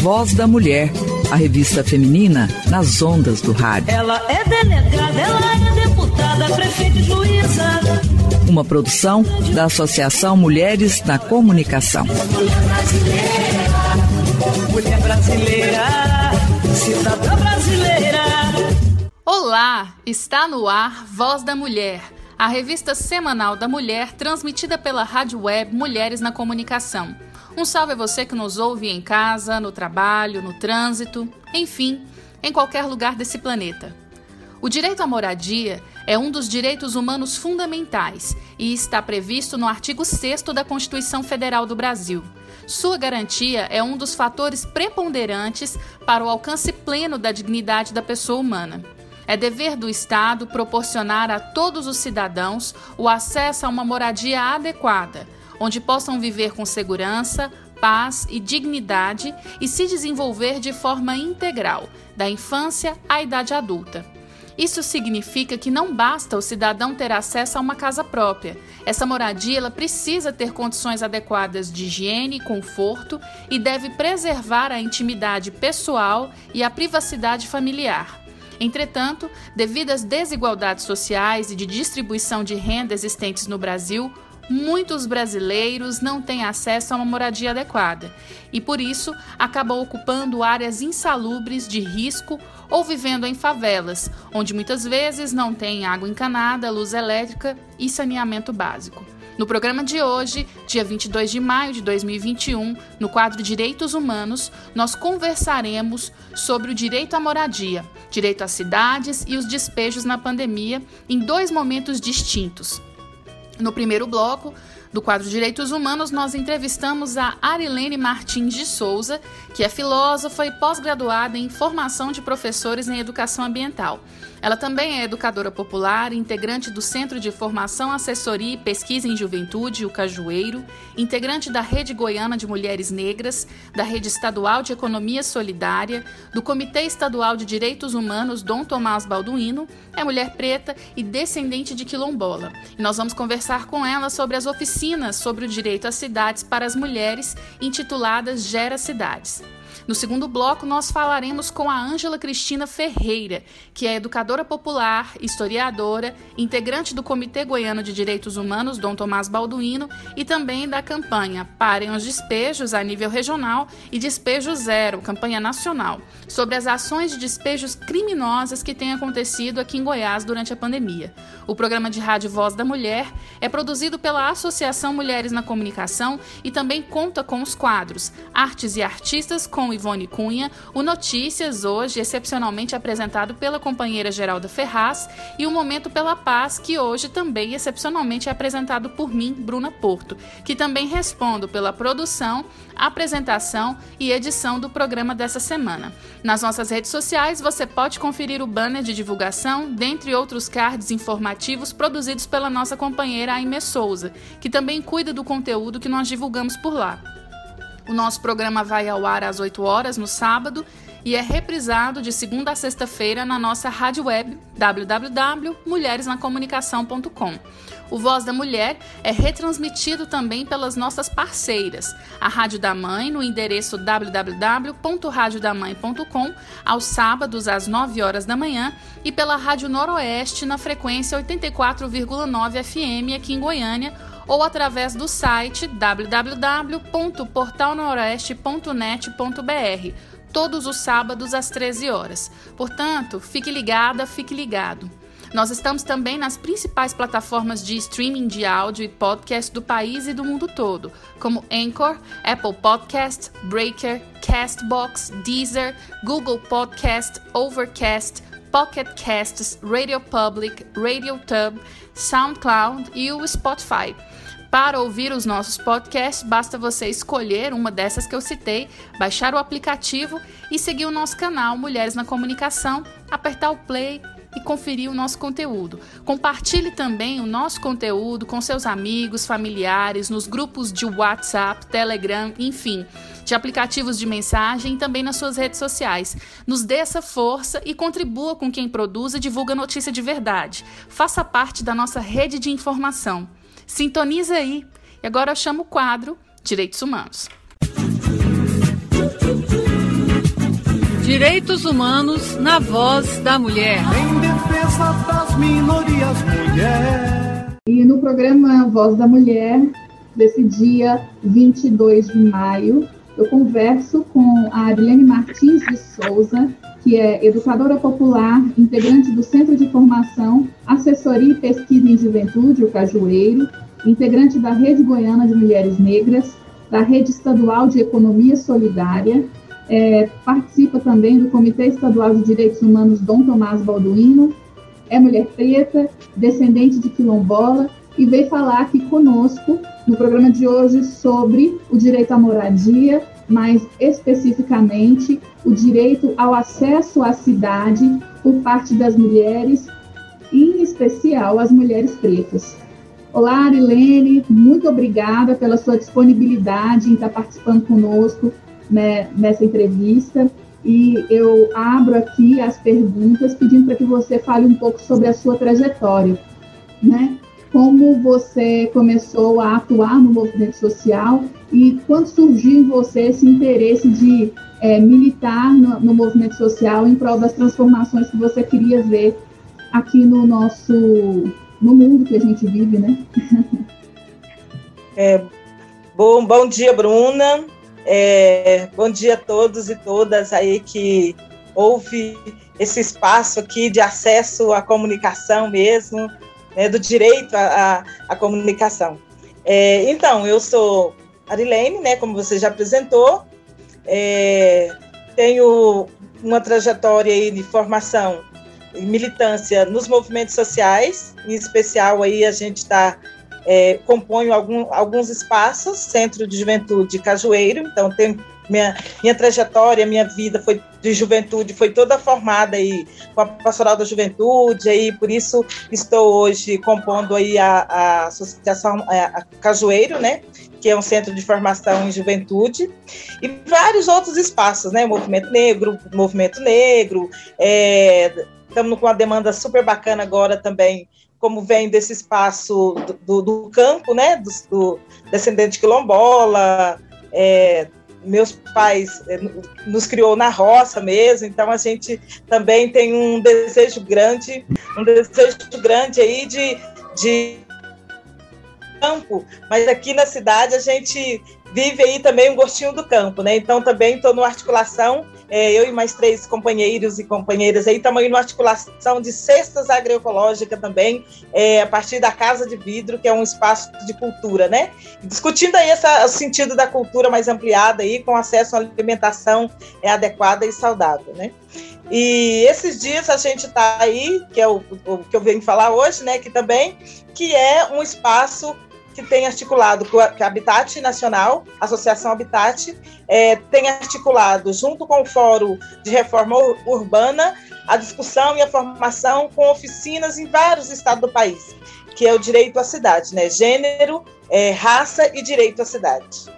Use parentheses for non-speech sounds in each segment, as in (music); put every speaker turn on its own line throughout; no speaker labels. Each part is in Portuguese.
Voz da Mulher, a revista feminina nas ondas do rádio.
Ela é delegada, ela é deputada, prefeita e juíza.
Uma produção da Associação Mulheres na Comunicação.
Mulher brasileira, mulher brasileira, cidadã brasileira.
Olá, está no ar Voz da Mulher, a revista semanal da mulher transmitida pela rádio web Mulheres na Comunicação. Um salve a você que nos ouve em casa, no trabalho, no trânsito, enfim, em qualquer lugar desse planeta. O direito à moradia é um dos direitos humanos fundamentais e está previsto no artigo 6 da Constituição Federal do Brasil. Sua garantia é um dos fatores preponderantes para o alcance pleno da dignidade da pessoa humana. É dever do Estado proporcionar a todos os cidadãos o acesso a uma moradia adequada onde possam viver com segurança, paz e dignidade e se desenvolver de forma integral, da infância à idade adulta. Isso significa que não basta o cidadão ter acesso a uma casa própria. Essa moradia ela precisa ter condições adequadas de higiene e conforto e deve preservar a intimidade pessoal e a privacidade familiar. Entretanto, devido às desigualdades sociais e de distribuição de renda existentes no Brasil, muitos brasileiros não têm acesso a uma moradia adequada e, por isso, acabam ocupando áreas insalubres de risco ou vivendo em favelas, onde muitas vezes não tem água encanada, luz elétrica e saneamento básico. No programa de hoje, dia 22 de maio de 2021, no quadro Direitos Humanos, nós conversaremos sobre o direito à moradia, direito às cidades e os despejos na pandemia em dois momentos distintos. No primeiro bloco do quadro Direitos Humanos, nós entrevistamos a Arilene Martins de Souza, que é filósofa e pós-graduada em formação de professores em educação ambiental. Ela também é educadora popular, integrante do Centro de Formação, Assessoria e Pesquisa em Juventude, o Cajueiro, integrante da Rede Goiana de Mulheres Negras, da Rede Estadual de Economia Solidária, do Comitê Estadual de Direitos Humanos Dom Tomás Balduino, é mulher preta e descendente de quilombola. E nós vamos conversar com ela sobre as oficinas sobre o direito às cidades para as mulheres, intituladas Gera Cidades. No segundo bloco, nós falaremos com a Ângela Cristina Ferreira, que é educadora popular, historiadora, integrante do Comitê Goiano de Direitos Humanos Dom Tomás Balduino e também da campanha Parem os Despejos a nível regional e Despejo Zero, campanha nacional, sobre as ações de despejos criminosas que têm acontecido aqui em Goiás durante a pandemia. O programa de rádio Voz da Mulher é produzido pela Associação Mulheres na Comunicação e também conta com os quadros Artes e Artistas com Ivone Cunha, o Notícias, hoje excepcionalmente apresentado pela companheira Geralda Ferraz, e o Momento pela Paz, que hoje também excepcionalmente é apresentado por mim, Bruna Porto, que também respondo pela produção, apresentação e edição do programa dessa semana. Nas nossas redes sociais você pode conferir o banner de divulgação, dentre outros cards informativos produzidos pela nossa companheira Aime Souza, que também cuida do conteúdo que nós divulgamos por lá. O nosso programa vai ao ar às 8 horas no sábado e é reprisado de segunda a sexta-feira na nossa rádio web www.mulheresnacomunicação.com. O Voz da Mulher é retransmitido também pelas nossas parceiras, a Rádio da Mãe no endereço www.radiodamãe.com aos sábados às 9 horas da manhã e pela Rádio Noroeste na frequência 84,9 FM aqui em Goiânia ou através do site www.portalnoroeste.net.br, todos os sábados às 13 horas. Portanto, fique ligada, fique ligado. Nós estamos também nas principais plataformas de streaming de áudio e podcast do país e do mundo todo, como Anchor, Apple Podcast, Breaker, Castbox, Deezer, Google Podcast, Overcast, Pocket Casts, Radio Public, Radio Tub, SoundCloud e o Spotify. Para ouvir os nossos podcasts, basta você escolher uma dessas que eu citei, baixar o aplicativo e seguir o nosso canal Mulheres na Comunicação, apertar o play e conferir o nosso conteúdo. Compartilhe também o nosso conteúdo com seus amigos, familiares, nos grupos de WhatsApp, Telegram, enfim, de aplicativos de mensagem e também nas suas redes sociais. Nos dê essa força e contribua com quem produz e divulga notícia de verdade. Faça parte da nossa rede de informação. Sintoniza aí. E agora eu chamo o quadro Direitos Humanos.
Direitos Humanos na Voz da Mulher.
Em defesa das minorias, mulher.
E no programa Voz da Mulher, desse dia 22 de maio, eu converso com a Arilene Martins de Souza, que é educadora popular, integrante do Centro de Formação, Assessoria e Pesquisa em Juventude, o Cajueiro, integrante da Rede Goiana de Mulheres Negras, da Rede Estadual de Economia Solidária, é, participa também do Comitê Estadual de Direitos Humanos Dom Tomás Balduino, é mulher preta, descendente de quilombola e veio falar aqui conosco no programa de hoje sobre o direito à moradia, mais especificamente o direito ao acesso à cidade por parte das mulheres, em especial as mulheres pretas. Olá, Arilene, muito obrigada pela sua disponibilidade em estar participando conosco né, nessa entrevista. E eu abro aqui as perguntas pedindo para que você fale um pouco sobre a sua trajetória, né? Como você começou a atuar no movimento social e quando surgiu em você esse interesse de é, militar no, no, movimento social em prol das transformações que você queria ver aqui no nosso no mundo que a gente vive, né? (laughs)
É, bom, bom dia, Bruna. É, bom dia a todos e todas aí que houve esse espaço aqui de acesso à comunicação mesmo, né, do direito à, à, comunicação. É, então, eu sou Arilene, né, como você já apresentou, é, tenho uma trajetória de formação e militância nos movimentos sociais, em especial aí a gente está é, componho algum, alguns espaços, Centro de Juventude Cajueiro, então tem minha, minha trajetória, minha vida foi de juventude foi toda formada aí com a Pastoral da Juventude, aí por isso estou hoje compondo aí a, a Associação a, a Cajueiro, né, que é um centro de formação em juventude, e vários outros espaços, né, Movimento Negro, Movimento Negro, é, estamos com uma demanda super bacana agora também como vem desse espaço do, do, do campo, né, do, do, descendente quilombola, é, meus pais é, nos criou na roça mesmo, então a gente também tem um desejo grande, um desejo grande aí de, de campo, mas aqui na cidade a gente vive aí também um gostinho do campo, né? Então também estou no articulação é, eu e mais três companheiros e companheiras aí, estamos indo articulação de cestas agroecológicas também, é, a partir da Casa de Vidro, que é um espaço de cultura, né? Discutindo aí essa, o sentido da cultura mais ampliada aí, com acesso à alimentação é, adequada e saudável, né? E esses dias a gente está aí, que é o, o, que eu venho falar hoje, né, que também, que é um espaço que tem articulado com a, Habitat Nacional, Associação Habitat, é, tem articulado, junto com o Fórum de Reforma Urbana, a discussão e a formação com oficinas em vários estados do país, que é o direito à cidade, né? Gênero, é, raça e direito à cidade.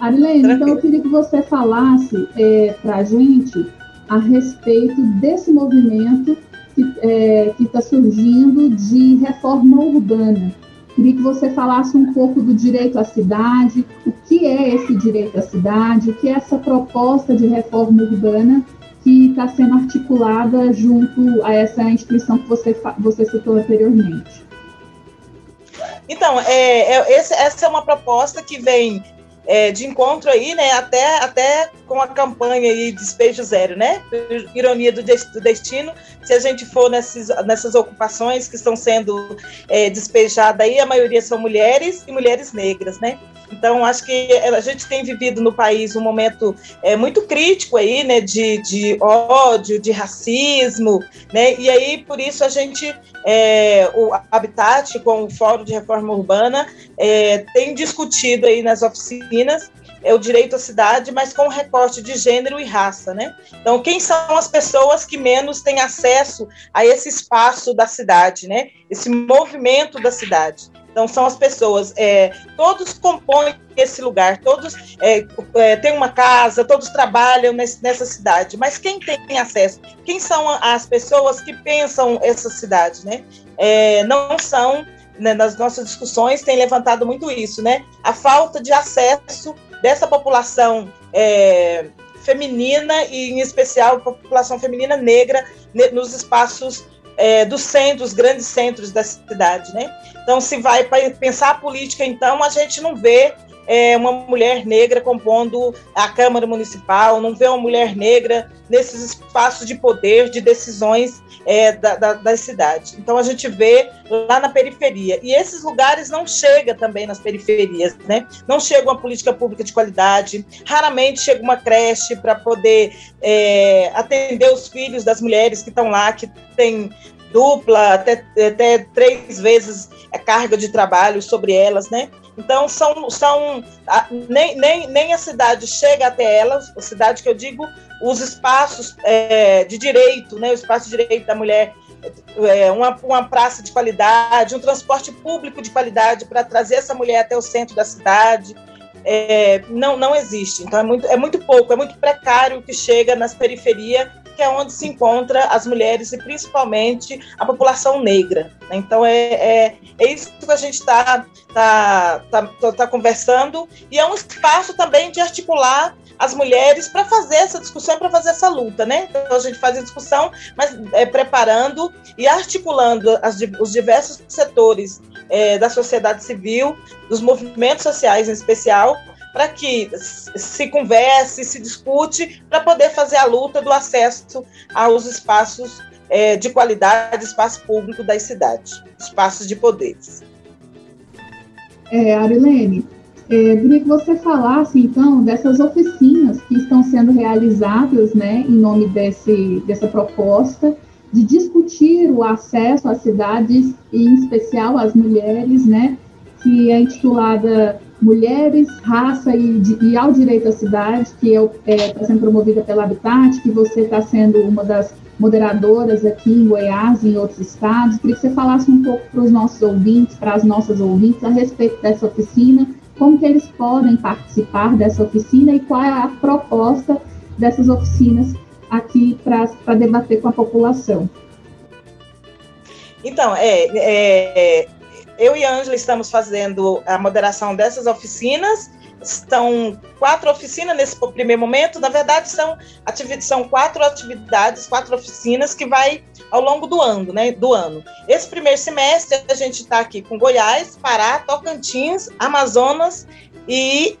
Arilene, então eu queria que você falasse é, para a gente a respeito desse movimento que é, está surgindo de reforma urbana. Queria que você falasse um pouco do direito à cidade, o que é esse direito à cidade, o que é essa proposta de reforma urbana que está sendo articulada junto a essa instituição que você, você citou anteriormente.
Então, é, é, essa é uma proposta que vem é, de encontro aí, né, até, até com a campanha aí Despejo Zero, né, ironia do, destino, se a gente for nesses, nessas ocupações que estão sendo é, despejadas aí, a maioria são mulheres e mulheres negras, né, então, acho que a gente tem vivido no país um momento é, muito crítico aí, né, de, de ódio, de racismo, né, e aí, por isso, a gente, é, o Habitat, com o Fórum de Reforma Urbana, é, tem discutido aí nas oficinas é o direito à cidade, mas com recorte de gênero e raça, né? Então, quem são as pessoas que menos têm acesso a esse espaço da cidade, né? Esse movimento da cidade. Então, são as pessoas, é, todos compõem esse lugar, todos é, é, têm uma casa, todos trabalham nesse, nessa cidade, mas quem tem acesso? Quem são as pessoas que pensam essa cidade, né? É, não são, né, nas nossas discussões, tem levantado muito isso, né? A falta de acesso dessa população é, feminina e, em especial, população feminina negra nos espaços é, dos centros, grandes centros da cidade, né? Então, se vai pensar a política, então, a gente não vê é, uma mulher negra compondo a Câmara Municipal, não vê uma mulher negra nesses espaços de poder, de decisões é, da, da, da, cidade. Então a gente vê lá na periferia. E esses lugares não chegam também nas periferias, né? Não chega uma política pública de qualidade, raramente chega uma creche para poder é, atender os filhos das mulheres que estão lá, que tem dupla, até, até três vezes a carga de trabalho sobre elas, né? Então, são, são nem, nem, nem a cidade chega até elas, a cidade que eu digo, os espaços é, de direito, né, o espaço de direito da mulher, é, uma, uma praça de qualidade, um transporte público de qualidade para trazer essa mulher até o centro da cidade, é, não, não existe. Então, é muito, é muito pouco, é muito precário o que chega nas periferias que é onde se encontra as mulheres e principalmente a população negra. Né? Então é, é, é, isso que a gente está tá, tá, tá, tá conversando e é um espaço também de articular as mulheres para fazer essa discussão, para fazer essa luta, né? Então a gente faz a discussão, mas é, preparando e articulando as, os diversos setores é, da sociedade civil, dos movimentos sociais em especial, para que se converse, se discute, para poder fazer a luta do acesso aos espaços é, de qualidade, espaço público das cidades, espaços de poderes.
É, Arilene, é, queria que você falasse, então, dessas oficinas que estão sendo realizadas, né, em nome desse, dessa proposta, de discutir o acesso às cidades, e em especial às mulheres, né, que é intitulada Mulheres, Raça e, e ao Direito à Cidade, que está é, é, sendo promovida pela Habitat, que você está sendo uma das moderadoras aqui em Goiás e em outros estados. Queria que você falasse um pouco para os nossos ouvintes, para as nossas ouvintes, a respeito dessa oficina, como que eles podem participar dessa oficina e qual é a proposta dessas oficinas aqui para debater com a população.
Então, é, é, eu e a Ângela estamos fazendo a moderação dessas oficinas. São quatro oficinas nesse primeiro momento. Na verdade, são, são quatro atividades, quatro oficinas que vai ao longo do ano, né? Do ano. Esse primeiro semestre a gente está aqui com Goiás, Pará, Tocantins, Amazonas e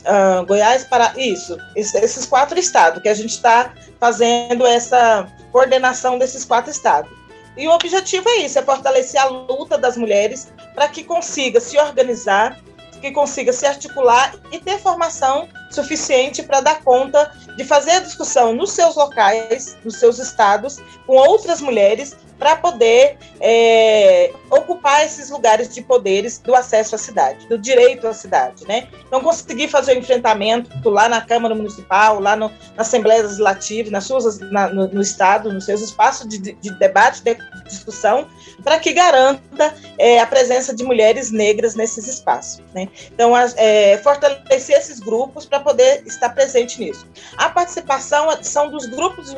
uh, Goiás, Pará, isso, esses quatro estados que a gente está fazendo essa coordenação desses quatro estados. E o objetivo é isso, é fortalecer a luta das mulheres para que consiga se organizar, que consiga se articular e ter formação suficiente para dar conta de fazer a discussão nos seus locais, nos seus estados, com outras mulheres, para poder é, ocupar esses lugares de poderes do acesso à cidade, do direito à cidade, né? Então, conseguir fazer o enfrentamento lá na Câmara Municipal, lá no, na Assembleia Legislativa, nas suas, na, no, no, Estado, nos seus espaços de, de debate, de discussão, para que garanta é, a presença de mulheres negras nesses espaços, né? Então, é, fortalecer esses grupos para poder estar presente nisso. A participação são dos grupos,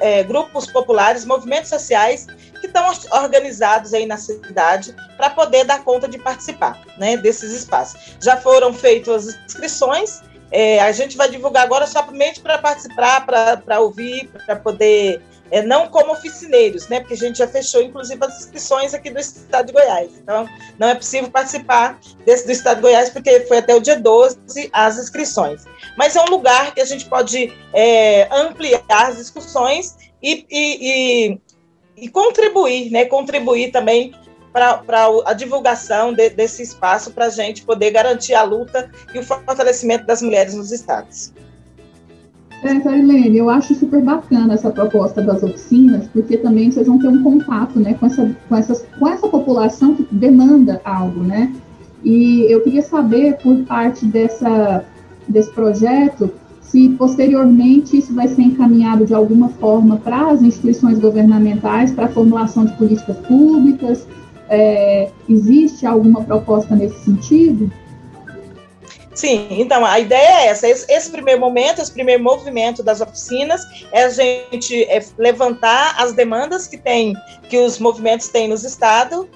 é, grupos populares, movimentos sociais que estão organizados aí na cidade para poder dar conta de participar né, desses espaços. Já foram feitas as inscrições, é, a gente vai divulgar agora somente para participar, para ouvir, para poder é, não como oficineiros, né? Porque a gente já fechou, inclusive, as inscrições aqui do Estado de Goiás. Então, não é possível participar desse do Estado de Goiás, porque foi até o dia 12 as inscrições. Mas é um lugar que a gente pode é, ampliar as discussões e, e, e, e contribuir, né? Contribuir também para a divulgação de, desse espaço para a gente poder garantir a luta e o fortalecimento das mulheres nos estados.
É, Carilene, eu acho super bacana essa proposta das oficinas, porque também vocês vão ter um contato né, com, essa, com, essas, com essa população que demanda algo, né? E eu queria saber, por parte dessa, desse projeto, se posteriormente isso vai ser encaminhado de alguma forma para as instituições governamentais, para a formulação de políticas públicas. É, existe alguma proposta nesse sentido?
Sim, então a ideia é essa. Esse, esse, primeiro momento, esse primeiro movimento das oficinas é a gente é levantar as demandas que tem, que os movimentos têm nos estados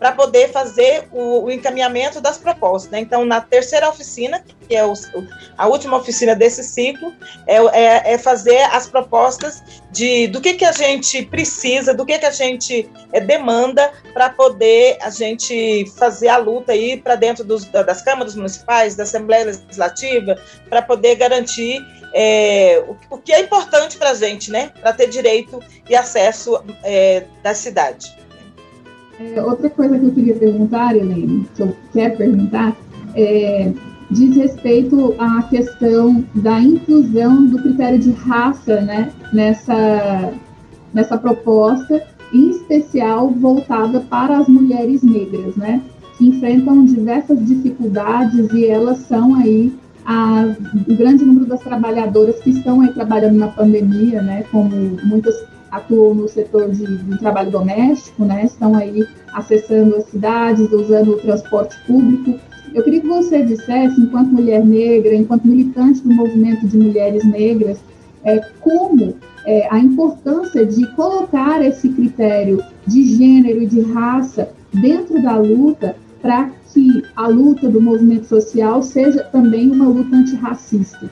para poder fazer o, o, encaminhamento das propostas. Né? Então, na terceira oficina, que é o, a última oficina desse ciclo, é, é, é, fazer as propostas de do que, que a gente precisa, do que, que a gente é, demanda para poder a gente fazer a luta aí para dentro dos, das câmaras municipais, da Assembleia Legislativa, para poder garantir é, o, o, que é importante para a gente, né? Para ter direito e acesso é, da cidade.
É, outra coisa que eu queria perguntar, Helene, que eu quero perguntar, é, diz respeito à questão da inclusão do critério de raça né, nessa, nessa proposta, em especial voltada para as mulheres negras, né, que enfrentam diversas dificuldades e elas são aí o grande número das trabalhadoras que estão aí trabalhando na pandemia, né, como muitas atuam no setor de, de, trabalho doméstico, né, estão aí acessando as cidades, usando o transporte público. Eu queria que você dissesse, enquanto mulher negra, enquanto militante do movimento de mulheres negras, é, como é, a importância de colocar esse critério de gênero e de raça dentro da luta para que a luta do movimento social seja também uma luta antirracista.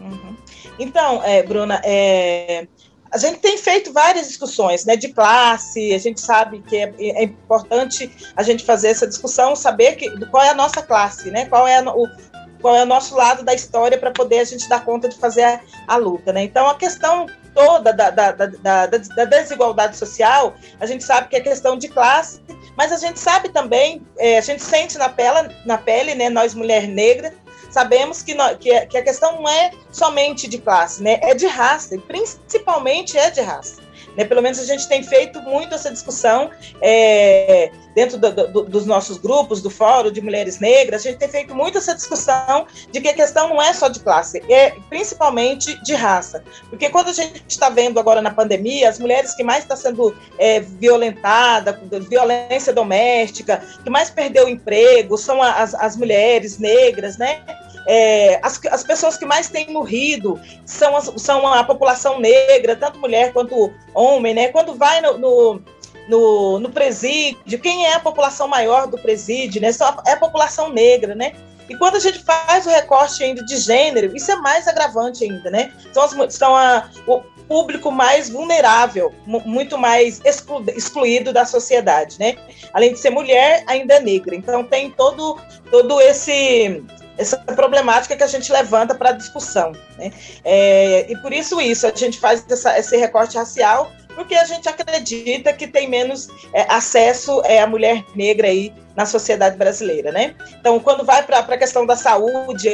Uhum. Então, é, Bruna, é, a gente tem feito várias discussões né, de classe, a gente sabe que é, é importante a gente fazer essa discussão, saber que, qual é a nossa classe, né, qual, é o, qual é o nosso lado da história para poder a gente dar conta de fazer a, a luta. Né? Então, a questão toda da, da, da, da, desigualdade social, a gente sabe que é questão de classe, mas a gente sabe também, é, a gente sente na pele, na pele né, nós mulher negra, sabemos que, que, que a questão não é somente de classe, né? É de raça, e principalmente é de raça. Né? Pelo menos a gente tem feito muito essa discussão é, dentro do, do, dos nossos grupos, do Fórum de Mulheres Negras, a gente tem feito muito essa discussão de que a questão não é só de classe, é principalmente de raça. Porque quando a gente está vendo agora na pandemia, as mulheres que mais estão tá sendo é, violentadas, violência doméstica, que mais perdeu o emprego, são as, as mulheres negras, né? É, as, as pessoas que mais têm morrido são, as, são a população negra, tanto mulher quanto homem, né? Quando vai no, no no, no presídio, quem é a população maior do presídio, né? É a população negra, né? E quando a gente faz o recorte ainda de gênero, isso é mais agravante ainda, né? São, as, são a, o público mais vulnerável, muito mais exclu, excluído da sociedade, né? Além de ser mulher, ainda é negra. Então tem todo, todo esse essa problemática que a gente levanta para a discussão. Né? É, e por isso isso, a gente faz essa, esse recorte racial, porque a gente acredita que tem menos é, acesso é, a mulher negra aí na sociedade brasileira, né? Então, quando vai para a questão da saúde,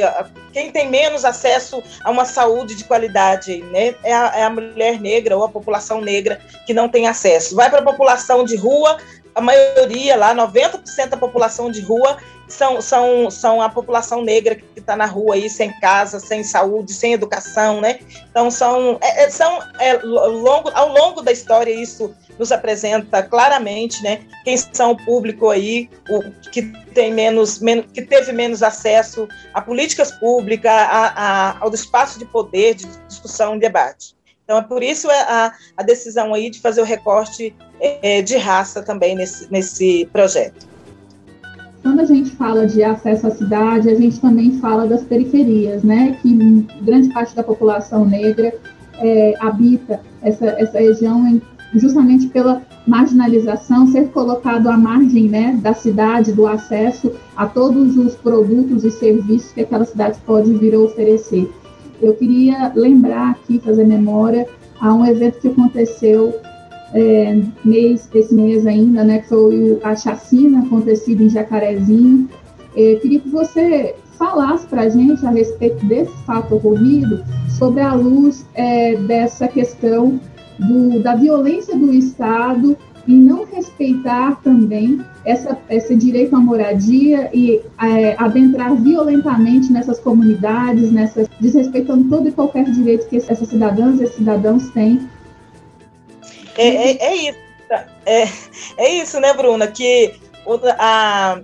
quem tem menos acesso a uma saúde de qualidade, né, é a, é a mulher negra ou a população negra que não tem acesso. Vai para a população de rua, a maioria lá, 90% da população de rua são, são, são a população negra que está na rua aí, sem casa, sem saúde, sem educação, né? Então, são, é, é são é, longo, ao longo da história, isso nos apresenta claramente, né? Quem são o público aí, o, que tem menos, menos, que teve menos acesso a políticas públicas, a, a, ao espaço de poder, de discussão e debate. Então, é por isso a, a decisão aí de fazer o recorte é, de raça também nesse, nesse projeto.
Quando a gente fala de acesso à cidade, a gente também fala das periferias, né? Que grande parte da população negra é, habita essa, essa região justamente pela marginalização, ser colocado à margem né, da cidade, do acesso a todos os produtos e serviços que aquela cidade pode vir a oferecer. Eu queria lembrar aqui, fazer memória, a um evento que aconteceu é, mês, esse mês ainda, né, que foi a chacina acontecida em Jacarezinho. É, queria que você falasse para a gente a respeito desse fato ocorrido, sobre a luz é, dessa questão do, da violência do Estado e não respeitar também essa, esse direito à moradia e é, adentrar violentamente nessas comunidades, nessas, desrespeitando todo e qualquer direito que essas cidadãs e cidadãos têm.
É, é, é isso. É, é isso, né, Bruna? Que a,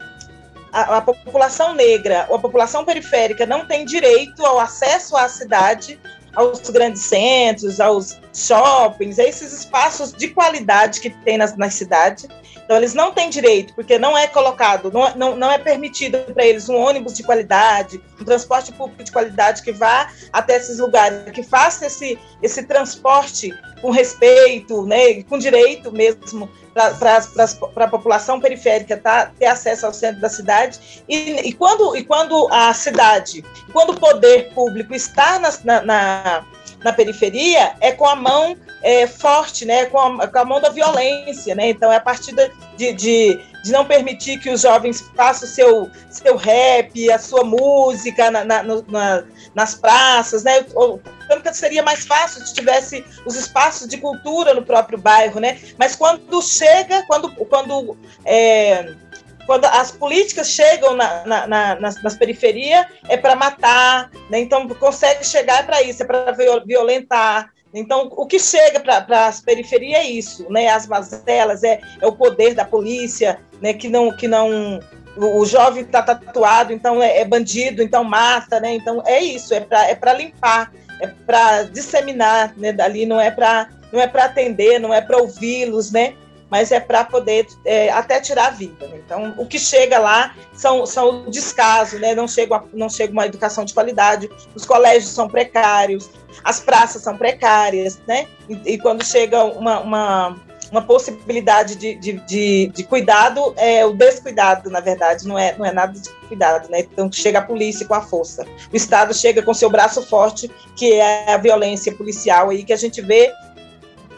a, a, população negra ou a população periférica não tem direito ao acesso à cidade, aos grandes centros, aos, shoppings, é esses espaços de qualidade que tem nas, na cidade. Então, eles não têm direito, porque não é colocado, não, não, não é permitido para eles um ônibus de qualidade, um transporte público de qualidade que vá até esses lugares, que faça esse, esse transporte com respeito, né, com direito mesmo para a população periférica tá, ter acesso ao centro da cidade. E, e, quando, e quando a cidade, quando o poder público está na, na, na periferia, é com a mão é, forte, né, com a, com, a, mão da violência. Né? Então, é a partir de, de, de não permitir que os jovens façam seu, seu rap, a sua música na, na, na, nas praças, né? Ou, tanto seria mais fácil se tivesse os espaços de cultura no próprio bairro, né? Mas quando chega, quando, quando é, quando as políticas chegam na, na, na, nas, nas periferias, é para matar, né? então consegue chegar para isso, é para violentar. Então, o que chega para as periferias é isso, né? as mazelas, é, é o poder da polícia, né? que não, que não o jovem está tatuado, então é, é, bandido, então mata, né? Então é isso, é para é limpar, é para disseminar, né? Dali não é para não é para atender, não é para ouvi-los, né? Mas é para poder é, até tirar a vida. Né? Então, o que chega lá são, são descaso, né? não, chega, não chega uma educação de qualidade, os colégios são precários, as praças são precárias, né? e, e quando chega uma, uma, uma possibilidade de, de, de, de, cuidado, é o descuidado, na verdade, não é, não é nada de cuidado. Né? Então, chega a polícia com a força. O Estado chega com seu braço forte, que é a violência policial aí, que a gente vê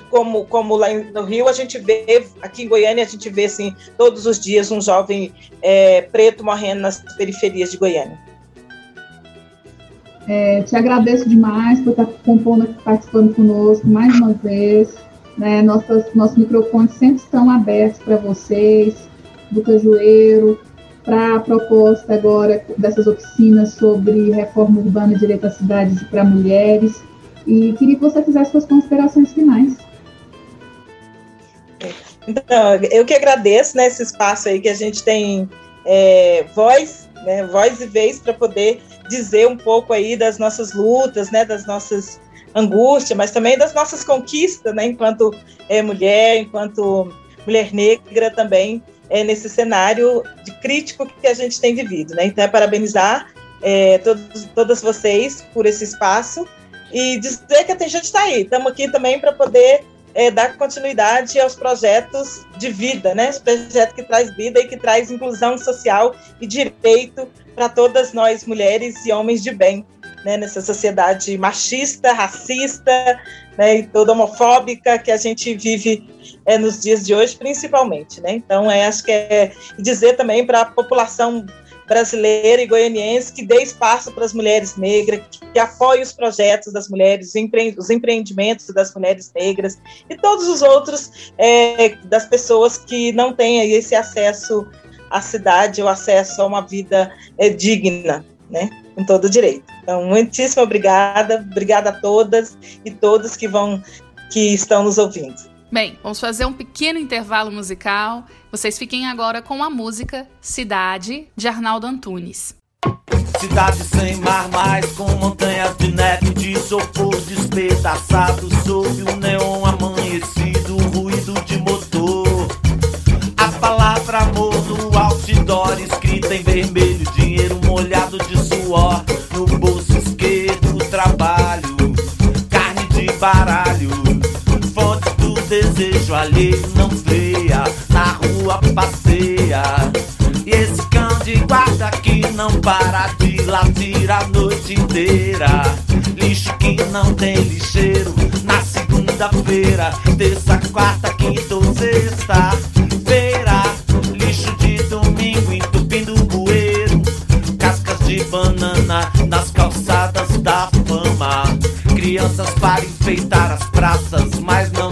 como, como lá no Rio, a gente vê, aqui em Goiânia, a gente vê assim, todos os dias um jovem é, preto morrendo nas periferias de Goiânia.
É, te agradeço demais por estar compondo, participando conosco mais uma vez. Né? Nossas, nossos microfones sempre estão abertos para vocês, do Cajueiro, para a proposta agora dessas oficinas sobre reforma urbana e direito às cidades para mulheres. E queria que você fizesse suas considerações finais.
Então, eu que agradeço né, esse espaço aí que a gente tem é, voz, né, voz e vez para poder dizer um pouco aí das nossas lutas, né, das nossas angústias, mas também das nossas conquistas, né, enquanto é, mulher, enquanto mulher negra também, é, nesse cenário de crítico que a gente tem vivido. Né? Então, é parabenizar é, todos, todas vocês por esse espaço e dizer que a gente está aí. Estamos aqui também para poder é, dar continuidade aos projetos de vida, né? Esse projeto que traz vida e que traz inclusão social e direito para todas nós, mulheres e homens de bem, né? Nessa sociedade machista, racista, né? E toda homofóbica que a gente vive é, nos dias de hoje, principalmente, né? Então, é, acho que é dizer também para a população brasileira e goianiense que dê espaço para as mulheres negras, que apoie os projetos das mulheres, os empreendimentos das mulheres negras e todos os outros é, das pessoas que não têm esse acesso à cidade ou acesso a uma vida é, digna, né? Com todo direito. Então, muitíssimo obrigada, obrigada a todas e todos que vão, que estão nos ouvindo.
Bem, vamos fazer um pequeno intervalo musical. Vocês fiquem agora com a música Cidade, de Arnaldo Antunes.
Cidade sem mar, mas com montanhas de neve de isopor despedaçado sob o neon amanhecido, ruído de motor. A palavra amor no outdoor escrita em vermelho, dinheiro molhado de suor no bolso esquerdo, trabalho, carne de baralho desejo alheio não freia, na rua passeia. E esse cão de guarda que não para de latir a noite inteira. Lixo que não tem lixeiro, na segunda-feira, terça, quarta, quinta ou sexta-feira. Lixo de domingo entupindo o bueiro, cascas de banana nas calçadas da fama. Crianças para enfeitar as praças, mas não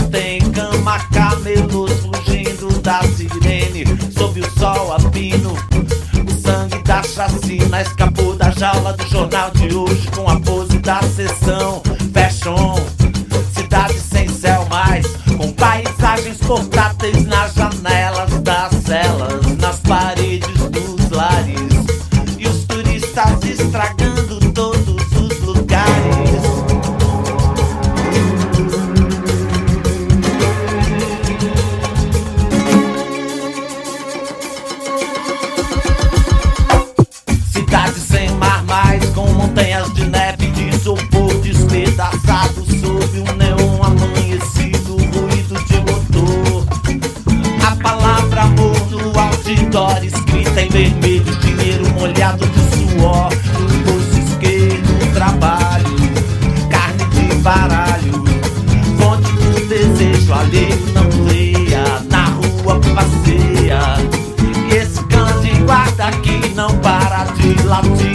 sob o sol a pino. O sangue da chacina escapou da jaula do jornal de hoje com a pose da sessão fashion. Cidade sem céu mais, com paisagens portáteis nas janelas das celas, baralho. Ponte do desejo alheio não leia, na rua passeia. E esse cão de guarda que não para de
latir.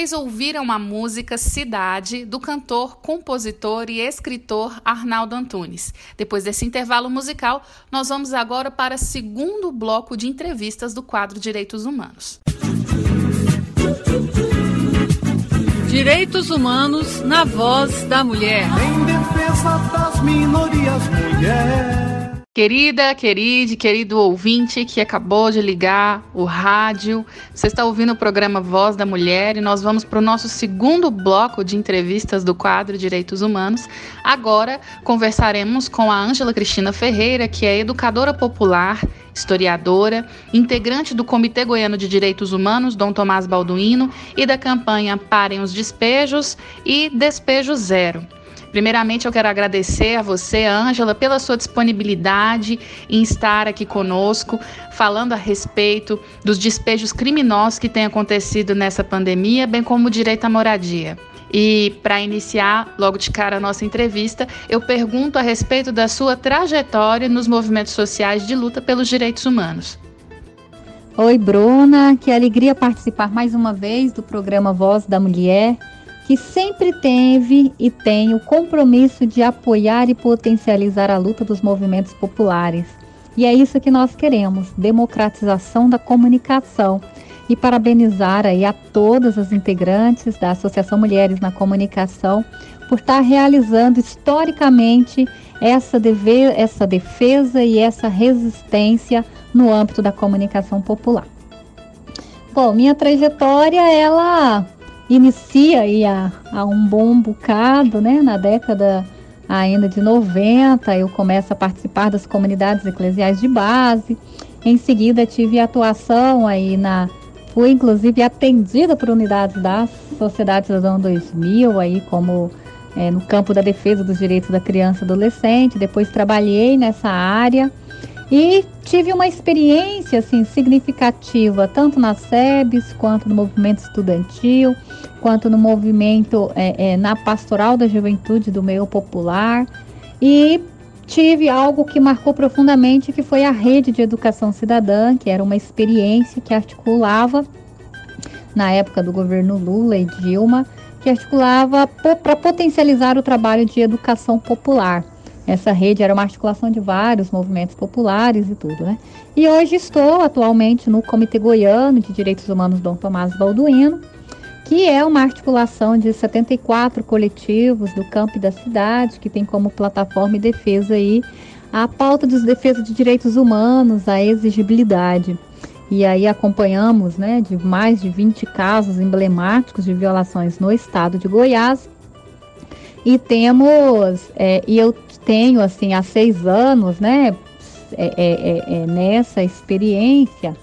Vocês ouviram a música Cidade do cantor, compositor e escritor Arnaldo Antunes. Depois desse intervalo musical, nós vamos agora para o segundo bloco de entrevistas do quadro Direitos Humanos.
Direitos Humanos na voz da mulher.
Em defesa das minorias, mulher.
Querida, querida, querido ouvinte que acabou de ligar o rádio, você está ouvindo o programa Voz da Mulher e nós vamos para o nosso segundo bloco de entrevistas do quadro Direitos Humanos. Agora conversaremos com a Ângela Cristina Ferreira, que é educadora popular, historiadora, integrante do Comitê Goiano de Direitos Humanos, Dom Tomás Balduino, e da campanha Parem os Despejos e Despejo Zero. Primeiramente, eu quero agradecer a você, Ângela, pela sua disponibilidade em estar aqui conosco, falando a respeito dos despejos criminosos que têm acontecido nessa pandemia, bem como o direito à moradia. E para iniciar logo de cara a nossa entrevista, eu pergunto a respeito da sua trajetória nos movimentos sociais de luta pelos direitos humanos.
Oi, Bruna, que alegria participar mais uma vez do programa Voz da Mulher que sempre teve e tem o compromisso de apoiar e potencializar a luta dos movimentos populares. E é isso que nós queremos, democratização da comunicação. E parabenizar aí a todas as integrantes da Associação Mulheres na Comunicação por estar realizando historicamente essa, essa defesa e essa resistência no âmbito da comunicação popular. Bom, minha trajetória, ela inicia aí há, um bom bocado, né? Na década ainda de 90, eu começo a participar das comunidades eclesiais de base. Em seguida, tive atuação aí na. Fui inclusive atendida por unidades da Sociedade Cidadão 2000, aí como é, no campo da defesa dos direitos da criança e adolescente. Depois trabalhei nessa área e tive uma experiência assim significativa tanto na SEBS quanto no movimento estudantil, quanto no movimento é, é, na pastoral da juventude do meio popular e tive algo que marcou profundamente que foi a rede de educação cidadã, que era uma experiência que articulava na época do governo Lula e Dilma, que articulava para potencializar o trabalho de educação popular. Essa rede era uma articulação de vários movimentos populares e tudo, né? E hoje estou atualmente no Comitê Goiano de Direitos Humanos Dom Tomás Balduino, que é uma articulação de 74 coletivos do campo e da cidade, que tem como plataforma e defesa aí a pauta dos defesa de direitos humanos, a exigibilidade. E aí acompanhamos, né, de mais de 20 casos emblemáticos de violações no estado de Goiás. E temos, é, e eu tenho assim há seis anos, né, é, é, é, é nessa experiência,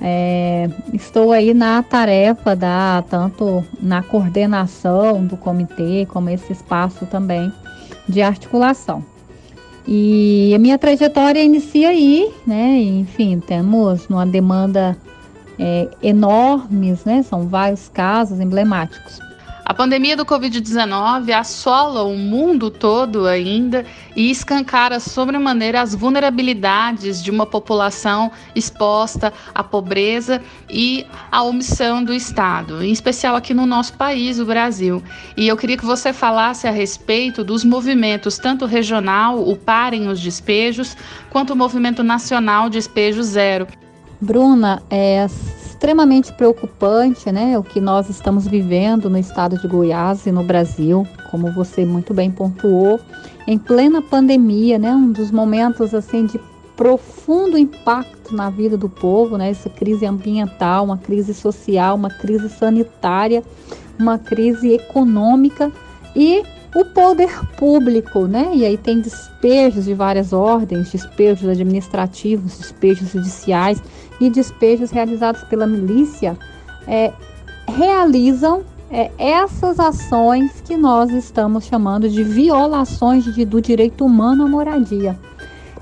é, estou aí na tarefa da tanto na coordenação do comitê como esse espaço também de articulação. E a minha trajetória inicia aí, né? Enfim, temos uma demanda enormes, né? São vários casos emblemáticos.
A pandemia do Covid-19 assola o mundo todo ainda e escancara sobremaneira as vulnerabilidades de uma população exposta à pobreza e à omissão do Estado, em especial aqui no nosso país, o Brasil. E eu queria que você falasse a respeito dos movimentos, tanto regional, o Parem os Despejos, quanto o movimento nacional Despejo Zero.
Bruna, é extremamente preocupante, né, o que nós estamos vivendo no estado de Goiás e no Brasil, como você muito bem pontuou, em plena pandemia, né, um dos momentos assim de profundo impacto na vida do povo, né, essa crise ambiental, uma crise social, uma crise sanitária, uma crise econômica e o poder (laughs) público, né? E aí tem despejos de várias ordens, despejos administrativos, despejos judiciais e despejos realizados pela milícia, é, realizam é, essas ações que nós estamos chamando de violações de, do direito humano à moradia.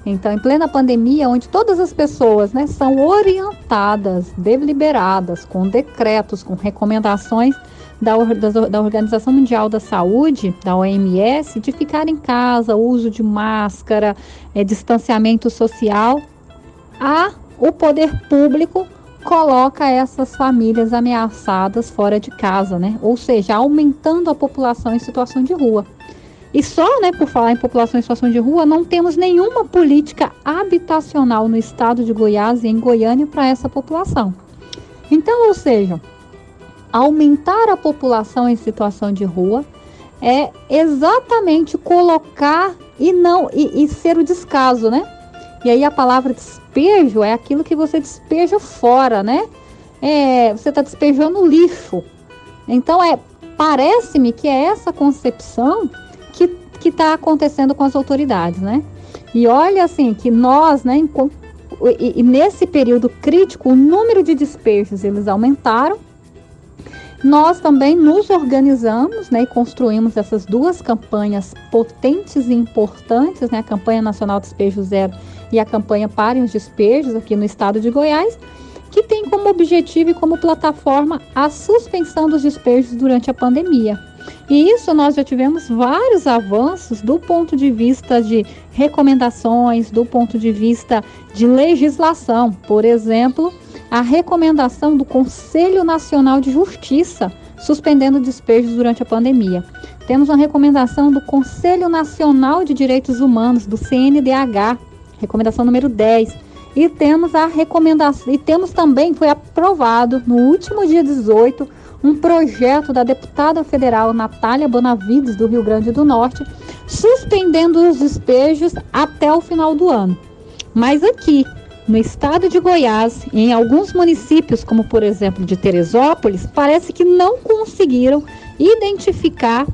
Então, em plena pandemia, onde todas as pessoas né, são orientadas, deliberadas, com decretos, com recomendações da, da, da, Organização Mundial da Saúde, da OMS, de ficar em casa, uso de máscara, é, distanciamento social, a, o poder público coloca essas famílias ameaçadas fora de casa, né? Ou seja, aumentando a população em situação de rua. E só, né, por falar em população em situação de rua, não temos nenhuma política habitacional no estado de Goiás e em Goiânia para essa população. Então, ou seja, aumentar a população em situação de rua é exatamente colocar e não e, e ser o descaso, né? E aí a palavra despejo é aquilo que você despeja fora, né? É, você está despejando lixo. Então é parece-me que é essa concepção que que está acontecendo com as autoridades, né? E olha assim que nós, né, e, e nesse período crítico, o número de despejos eles aumentaram nós também nos organizamos né, e construímos essas duas campanhas potentes e importantes, né, a campanha nacional Despejo Zero e a campanha Parem os Despejos aqui no estado de Goiás, que tem como objetivo e como plataforma a suspensão dos despejos durante a pandemia. E isso nós já tivemos vários avanços do ponto de vista de recomendações, do ponto de vista de legislação. Por exemplo, a recomendação do Conselho Nacional de Justiça suspendendo despejos durante a pandemia. Temos uma recomendação do Conselho Nacional de Direitos Humanos, do CNDH, recomendação número 10. E temos a recomendação, e temos também, foi aprovado no último dia 18, um projeto da deputada federal Natália Bonavides, do Rio Grande do Norte, suspendendo os despejos até o final do ano. Mas aqui, no estado de Goiás, em alguns municípios, como por exemplo de Teresópolis, parece que não conseguiram identificar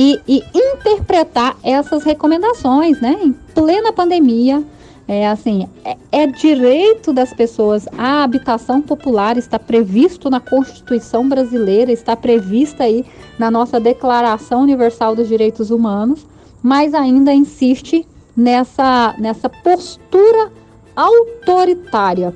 e, e interpretar essas recomendações, né? Em plena pandemia, é assim, é, é, direito das pessoas a habitação popular, está previsto na Constituição brasileira, está prevista aí na nossa Declaração Universal dos Direitos Humanos, mas ainda insiste nessa, nessa postura autoritária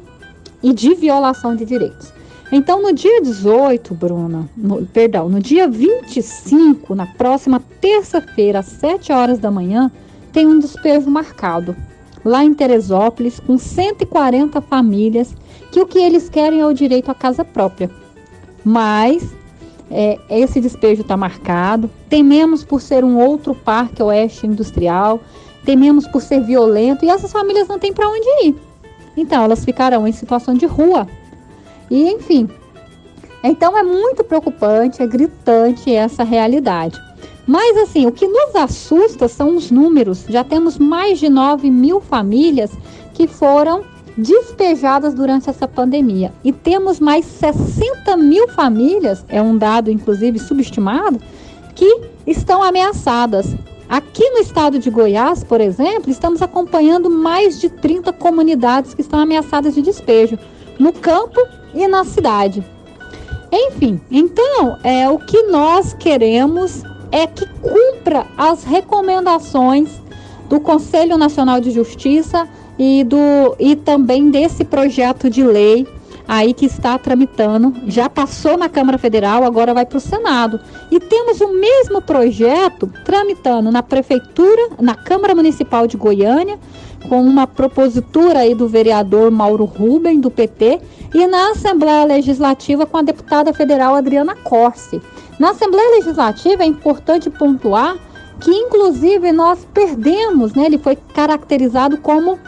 e de violação de direitos. Então, no dia 18, Bruna, no, perdão, no dia 25, na próxima terça-feira, às 7 horas da manhã, tem um despejo marcado lá em Teresópolis com 140 famílias que o que eles querem é o direito à casa própria. Mas é, esse despejo está marcado. Tememos por ser um outro parque oeste industrial tememos por ser violento e essas famílias não têm para onde ir. Então, elas ficarão em situação de rua. E, enfim. Então, é muito preocupante, é gritante essa realidade. Mas, assim, o que nos assusta são os números. Já temos mais de 9 mil famílias que foram despejadas durante essa pandemia. E temos mais 60 mil famílias, é um dado, inclusive, subestimado, que estão ameaçadas. Aqui no estado de Goiás, por exemplo, estamos acompanhando mais de 30 comunidades que estão ameaçadas de despejo, no campo e na cidade. Enfim, então, é o que nós queremos é que cumpra as recomendações do Conselho Nacional de Justiça e do e também desse projeto de lei aí que está tramitando, já passou na Câmara Federal, agora vai para o Senado. E temos o mesmo projeto tramitando na Prefeitura, na Câmara Municipal de Goiânia, com uma propositura aí do vereador Mauro Ruben, do PT, e na Assembleia Legislativa com a deputada federal Adriana Corse. Na Assembleia Legislativa é importante pontuar que, inclusive, nós perdemos, né? Ele foi caracterizado como,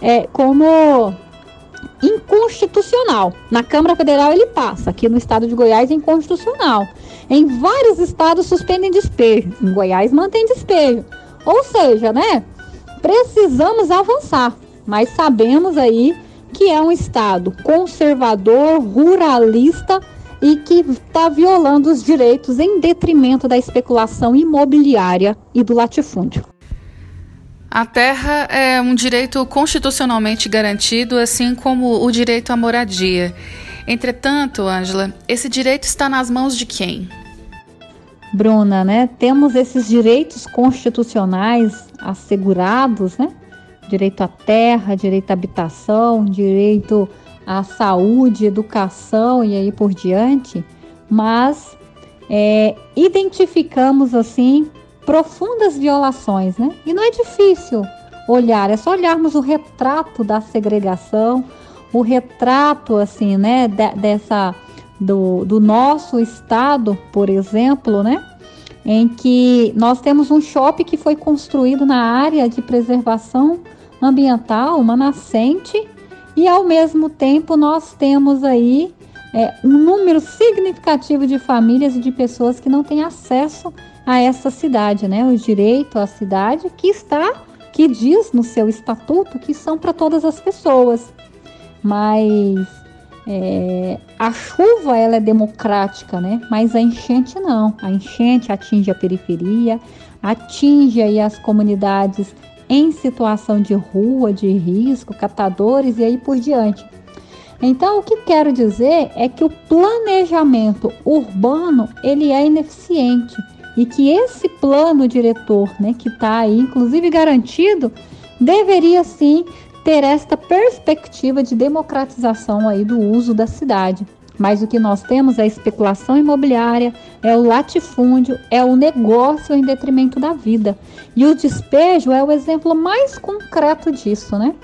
é, como inconstitucional. Na Câmara Federal ele passa, aqui no estado de Goiás é inconstitucional. Em vários estados suspendem despejo, em Goiás mantém despejo. Ou seja, né? Precisamos avançar, mas sabemos aí que é um estado conservador, ruralista e que está violando os direitos em detrimento da especulação imobiliária e do latifúndio.
A terra é um direito constitucionalmente garantido, assim como o direito à moradia. Entretanto, Ângela, esse direito está nas mãos de quem?
Bruna, né? Temos esses direitos constitucionais assegurados, né? Direito à terra, direito à habitação, direito à saúde, educação e aí por diante, mas é, identificamos assim profundas violações, né? E não é difícil olhar, é só olharmos o retrato da segregação, o retrato, assim, né, de, dessa, do, do nosso estado, por exemplo, né? Em que nós temos um shopping que foi construído na área de preservação ambiental, uma nascente, e ao mesmo tempo nós temos aí é, um número significativo de famílias e de pessoas que não têm acesso essa cidade, né? O direito à cidade que está, que diz no seu estatuto que são para todas as pessoas. Mas é, a chuva ela é democrática, né? Mas a enchente não. A enchente atinge a periferia, atinge aí as comunidades em situação de rua, de risco, catadores e aí por diante. Então, o que quero dizer é que o planejamento urbano ele é ineficiente e que esse plano diretor, né, que está aí, inclusive garantido, deveria sim ter esta perspectiva de democratização aí do uso da cidade. Mas o que nós temos é a especulação imobiliária, é o latifúndio, é o negócio em detrimento da vida. E o despejo é o exemplo mais concreto disso, né?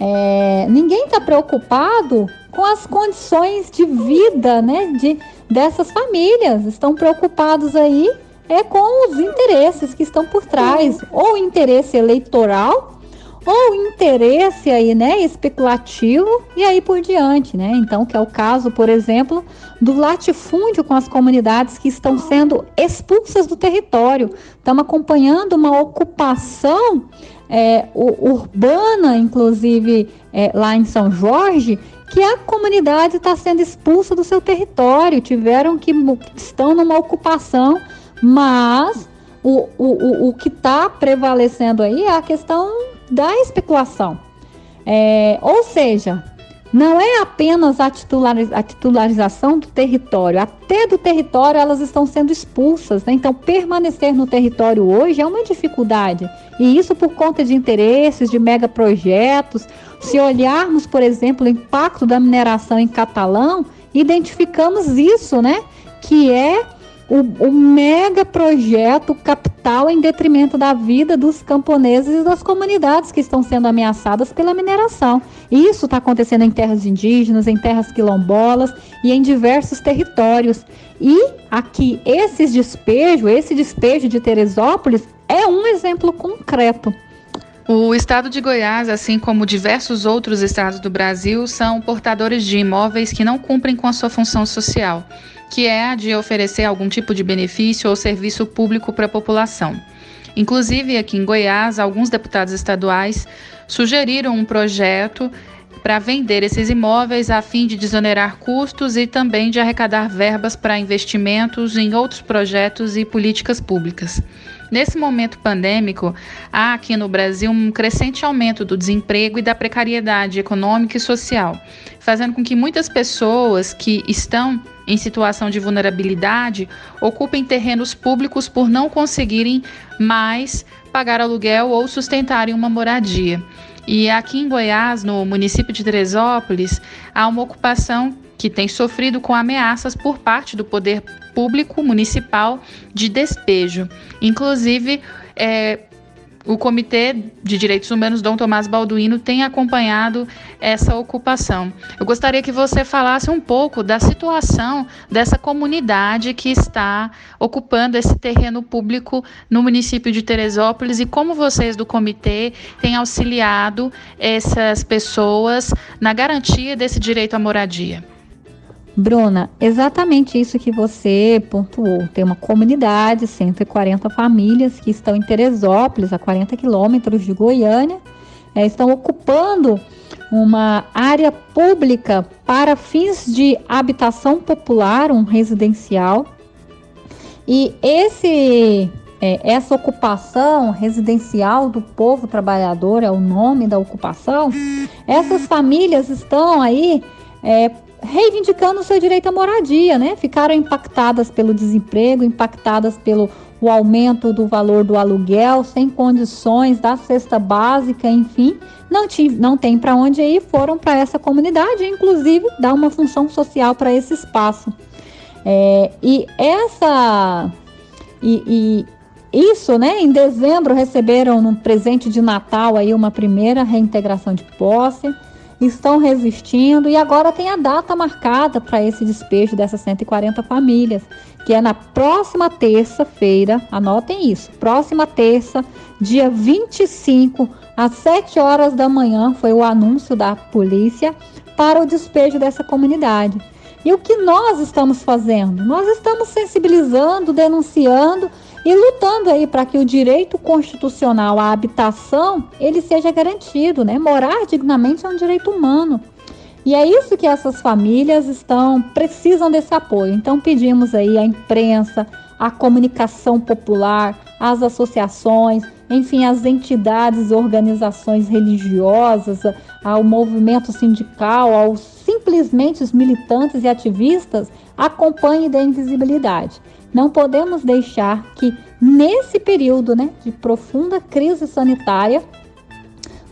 É, ninguém está preocupado com as condições de vida, né? De, dessas famílias. Estão preocupados aí é com os interesses que estão por trás, ou interesse eleitoral, ou interesse aí, né, especulativo e aí por diante, né? Então, que é o caso, por exemplo, do latifúndio com as comunidades que estão sendo expulsas do território. Estamos acompanhando uma ocupação é, urbana, inclusive é, lá em São Jorge, que a comunidade está sendo expulsa do seu território, tiveram que estão numa ocupação, mas o, o, o, que está prevalecendo aí é a questão da especulação. É, ou seja, não é apenas a, a, titularização do território, até do território elas estão sendo expulsas. Né? Então, permanecer no território hoje é uma dificuldade. E isso por conta de interesses, de megaprojetos, se olharmos, por exemplo, o impacto da mineração em Catalão, identificamos isso, né? Que é o, o, mega projeto capital em detrimento da vida dos camponeses e das comunidades que estão sendo ameaçadas pela mineração. Isso está acontecendo em terras indígenas, em terras quilombolas e em diversos territórios. E aqui, esses despejos, esse despejo de Teresópolis é um exemplo concreto.
O estado de Goiás, assim como diversos outros estados do Brasil, são portadores de imóveis que não cumprem com a sua função social, que é a de oferecer algum tipo de benefício ou serviço público para a população. Inclusive, aqui em Goiás, alguns deputados estaduais sugeriram um projeto para vender esses imóveis a fim de desonerar custos e também de arrecadar verbas para investimentos em outros projetos e políticas públicas. Nesse momento pandêmico, há aqui no Brasil um crescente aumento do desemprego e da precariedade econômica e social, fazendo com que muitas pessoas que estão em situação de vulnerabilidade ocupem terrenos públicos por não conseguirem mais pagar aluguel ou sustentarem uma moradia. E aqui em Goiás, no município de Teresópolis, há uma ocupação que tem sofrido com ameaças por parte do poder público municipal de despejo. Inclusive, é, o Comitê de Direitos Humanos Dom Tomás Balduino tem acompanhado essa ocupação. Eu gostaria que você falasse um pouco da situação dessa comunidade que está ocupando esse terreno público no município de Teresópolis e como vocês do comitê têm auxiliado essas pessoas na garantia desse direito à moradia.
Bruna, exatamente isso que você pontuou. Tem uma comunidade, 140 famílias que estão em Teresópolis, a 40 quilômetros de Goiânia, é, estão ocupando uma área pública para fins de habitação popular, um residencial. E esse é, essa ocupação residencial do povo trabalhador é o nome da ocupação. Essas famílias estão aí é, reivindicando o seu direito à moradia, né? Ficaram impactadas pelo desemprego, impactadas pelo o aumento do valor do aluguel, sem condições da cesta básica, enfim, não, não tem para onde ir, foram para essa comunidade, inclusive dar uma função social para esse espaço. É, e essa e, e isso, né? Em dezembro receberam no presente de Natal aí uma primeira reintegração de posse estão resistindo e agora tem a data marcada para esse despejo dessas 140 famílias, que é na próxima terça-feira, anotem isso, próxima terça, dia 25, às 7 horas da manhã, foi o anúncio da polícia para o despejo dessa comunidade. E o que nós estamos fazendo? Nós estamos sensibilizando, denunciando e lutando aí para que o direito constitucional à habitação ele seja garantido, né? Morar dignamente é um direito humano. E é isso que essas famílias estão precisam desse apoio. Então pedimos aí à imprensa, à comunicação popular, às associações, enfim, às entidades, organizações religiosas, ao movimento sindical, aos simplesmente os militantes e ativistas, acompanhem da invisibilidade. Não podemos deixar que nesse período né, de profunda crise sanitária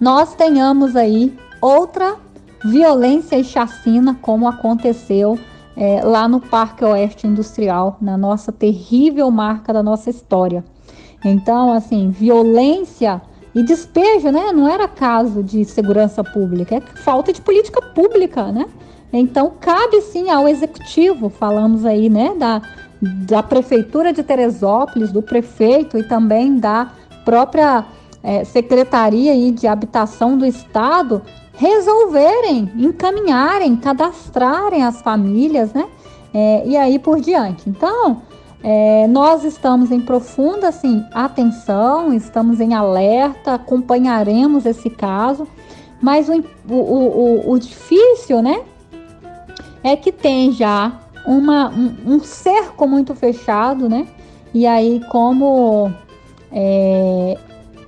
nós tenhamos aí outra violência e chacina como aconteceu é, lá no Parque Oeste Industrial, na nossa terrível marca da nossa história. Então, assim, violência e despejo, né? Não era caso de segurança pública, é falta de política pública, né? Então, cabe sim ao executivo, falamos aí, né, da, da Prefeitura de Teresópolis, do prefeito e também da própria é, Secretaria de Habitação do Estado resolverem, encaminharem, cadastrarem as famílias, né? É, e aí por diante. Então, é, nós estamos em profunda assim, atenção, estamos em alerta, acompanharemos esse caso, mas o, o, o, o difícil, né, é que tem já uma, um, um cerco muito fechado, né? E aí, como é,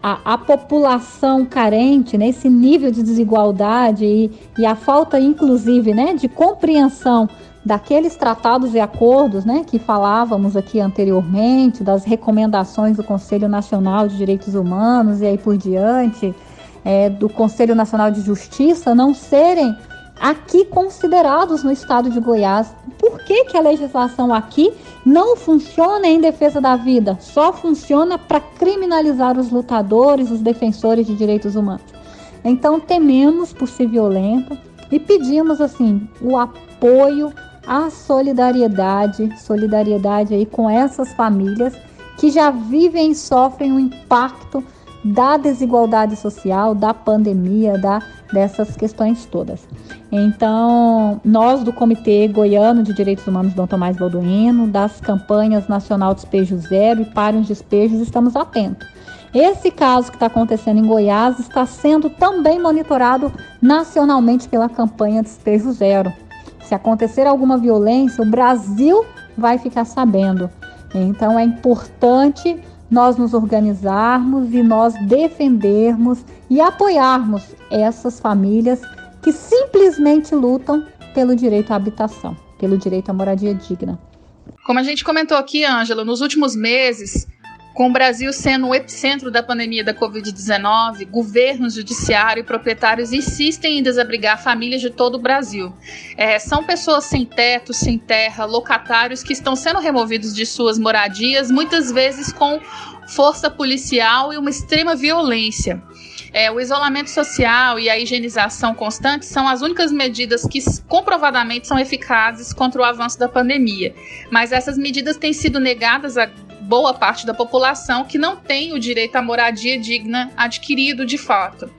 a, a, população carente, né, esse nível de desigualdade e, e, a falta, inclusive, né, de compreensão daqueles tratados e acordos né, que falávamos aqui anteriormente, das recomendações do Conselho Nacional de Direitos Humanos e aí por diante, é, do Conselho Nacional de Justiça, não serem aqui considerados no estado de Goiás. Por que, que a legislação aqui não funciona em defesa da vida? Só funciona para criminalizar os lutadores, os defensores de direitos humanos. Então tememos por ser violenta e pedimos assim o apoio, a solidariedade, solidariedade aí com essas famílias que já vivem e sofrem o impacto da desigualdade social, da pandemia, da, dessas questões todas. Então, nós do Comitê Goiano de Direitos Humanos Dom Tomás Balduino, das campanhas Nacional Despejo Zero e Pare os Despejos, estamos atentos. Esse caso que está acontecendo em Goiás está sendo também monitorado nacionalmente pela campanha Despejo Zero. Se acontecer alguma violência, o Brasil vai ficar sabendo. Então, é importante nós nos organizarmos e nós defendermos e apoiarmos essas famílias que simplesmente lutam pelo direito à habitação. pelo direito à moradia digna.
Como a gente comentou aqui, Ângela, nos últimos meses, com o Brasil sendo o epicentro da pandemia da Covid-19, governos, judiciário e proprietários insistem em desabrigar famílias de todo o Brasil. É, são pessoas sem teto, sem terra, locatários que estão sendo removidos de suas moradias, muitas vezes com força policial e uma extrema violência. É, o isolamento social e a higienização constante são as únicas medidas que comprovadamente são eficazes contra o avanço da pandemia. Mas essas medidas têm sido negadas a boa parte da população que não tem o direito à moradia digna adquirido de fato.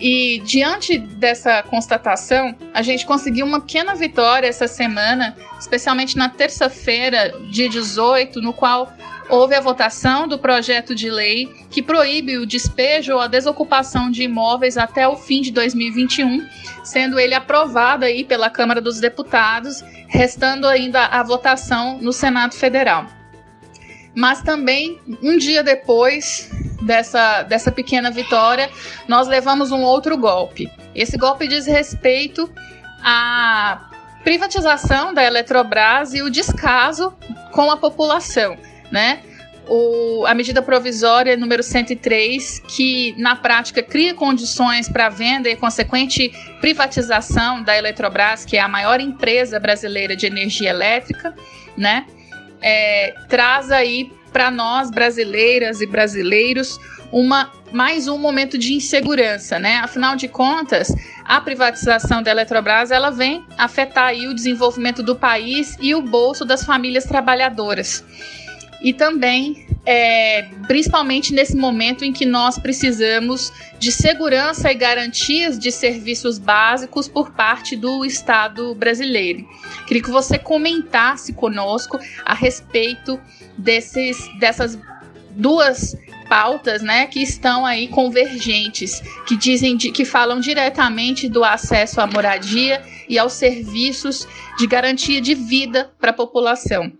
E diante dessa constatação, a gente conseguiu uma pequena vitória essa semana, especialmente na terça-feira, dia 18, no qual houve a votação do projeto de lei que proíbe o despejo ou a desocupação de imóveis até o fim de 2021, sendo ele aprovado aí pela Câmara dos Deputados, restando ainda a votação no Senado Federal. Mas também, um dia depois dessa, dessa pequena vitória, nós levamos um outro golpe. Esse golpe diz respeito à privatização da Eletrobras e o descaso com a população, né? O, a medida provisória número 103, que na prática cria condições para a venda e consequente privatização da Eletrobras, que é a maior empresa brasileira de energia elétrica, né? É, traz aí para nós brasileiras e brasileiros uma mais um momento de insegurança, né? Afinal de contas, a privatização da Eletrobras ela vem afetar aí o desenvolvimento do país e o bolso das famílias trabalhadoras. E também é, principalmente nesse momento em que nós precisamos de segurança e garantias de serviços básicos por parte do Estado brasileiro. Queria que você comentasse conosco a respeito desses, dessas duas pautas, né, que estão aí convergentes, que dizem que falam diretamente do acesso à moradia e aos serviços de garantia de vida para a população.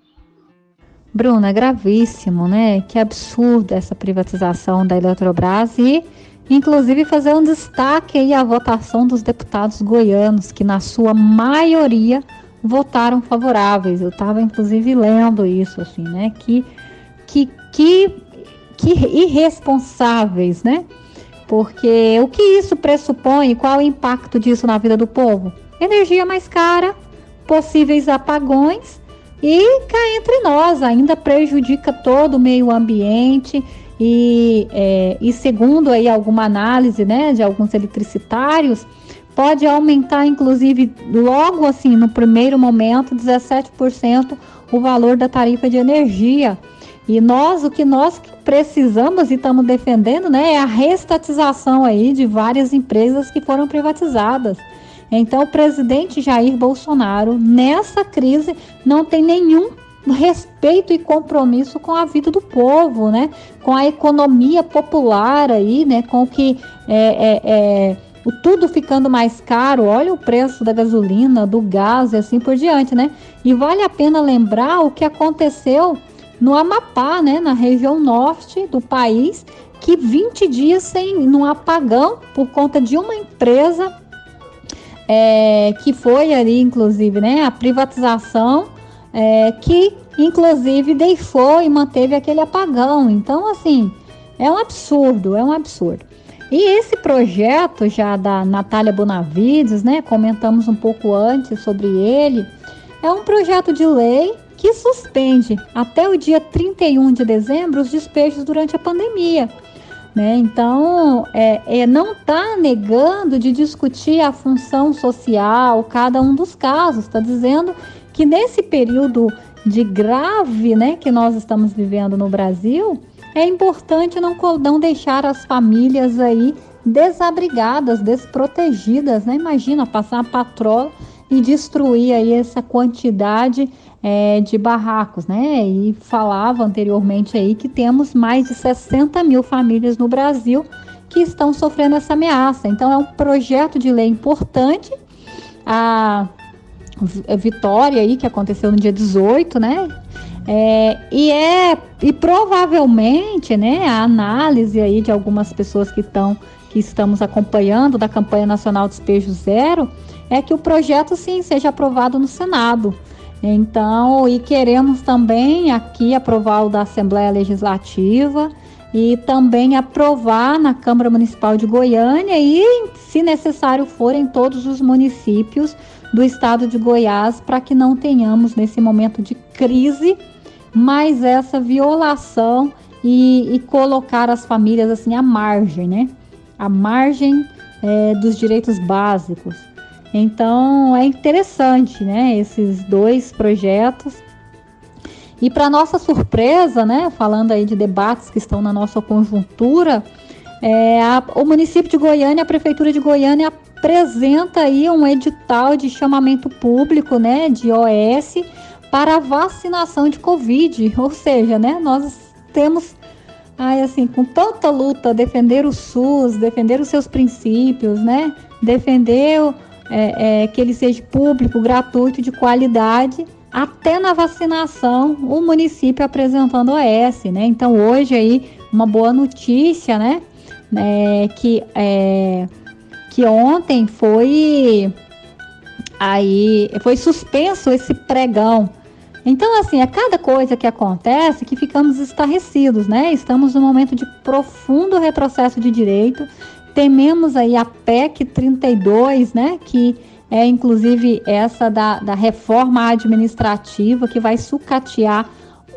Bruna, é gravíssimo, né? Que absurdo essa privatização da Eletrobras e, inclusive, fazer um destaque aí à votação dos deputados goianos, que na sua maioria votaram favoráveis. Eu estava, inclusive, lendo isso, assim, né? Que, que, que, que irresponsáveis, né? Porque o que isso pressupõe? Qual o impacto disso na vida do povo? Energia mais cara, possíveis apagões e cá entre nós ainda prejudica todo o meio ambiente e, é, e segundo aí alguma análise né, de alguns eletricitários, pode aumentar inclusive logo assim no primeiro momento 17% o valor da tarifa de energia. E nós, o que nós precisamos e estamos defendendo, né, é a restatização aí de várias empresas que foram privatizadas. Então, o presidente Jair Bolsonaro, nessa crise, não tem nenhum respeito e compromisso com a vida do povo, né? Com a economia popular aí, né? Com que é, é, é, o tudo ficando mais caro. Olha o preço da gasolina, do gás e assim por diante, né? E vale a pena lembrar o que aconteceu no Amapá, né? Na região norte do país, que 20 dias sem num apagão por conta de uma empresa é, que foi ali, inclusive, né, a privatização, é, que inclusive deixou e manteve aquele apagão. Então, assim, é um absurdo, é um absurdo. E esse projeto já da Natália Bonavides, né, comentamos um pouco antes sobre ele, é um projeto de lei que suspende até o dia 31 de dezembro os despejos durante a pandemia. Né? Então, é, é, não está negando de discutir a função social, cada um dos casos, está dizendo que nesse período de grave né, que nós estamos vivendo no Brasil, é importante não, não deixar as famílias aí desabrigadas, desprotegidas. Né? Imagina passar a patroa e destruir aí essa quantidade é, de barracos, né? E falava anteriormente aí que temos mais de 60 mil famílias no Brasil que estão sofrendo essa ameaça. Então é um projeto de lei importante. A vitória aí que aconteceu no dia 18, né? É, e é e provavelmente, né, a análise aí de algumas pessoas que estão que estamos acompanhando da campanha nacional Despejo Zero é que o projeto sim seja aprovado no Senado. Então, e queremos também aqui aprovar o da Assembleia Legislativa e também aprovar na Câmara Municipal de Goiânia e, se necessário for, em todos os municípios do estado de Goiás, para que não tenhamos nesse momento de crise mais essa violação e, e colocar as famílias assim à margem, né? À margem é, dos direitos básicos. Então é interessante, né? Esses dois projetos e para nossa surpresa, né, falando aí de debates que estão na nossa conjuntura, é, a, o município de Goiânia, a prefeitura de Goiânia apresenta aí um edital de chamamento público, né, de OS para a vacinação de Covid, ou seja, né, nós temos ai, assim, com tanta luta, defender o SUS, defender os seus princípios, né, defender é, é, que ele seja público, gratuito, de qualidade, até na vacinação, o município apresentando OS, né? Então hoje aí uma boa notícia, né? É, que é, que ontem foi aí foi suspenso esse pregão. Então assim, a cada coisa que acontece que ficamos estarrecidos, né? Estamos num momento de profundo retrocesso de direito. Tememos aí a PEC 32, né? Que é inclusive essa da, da reforma administrativa que vai sucatear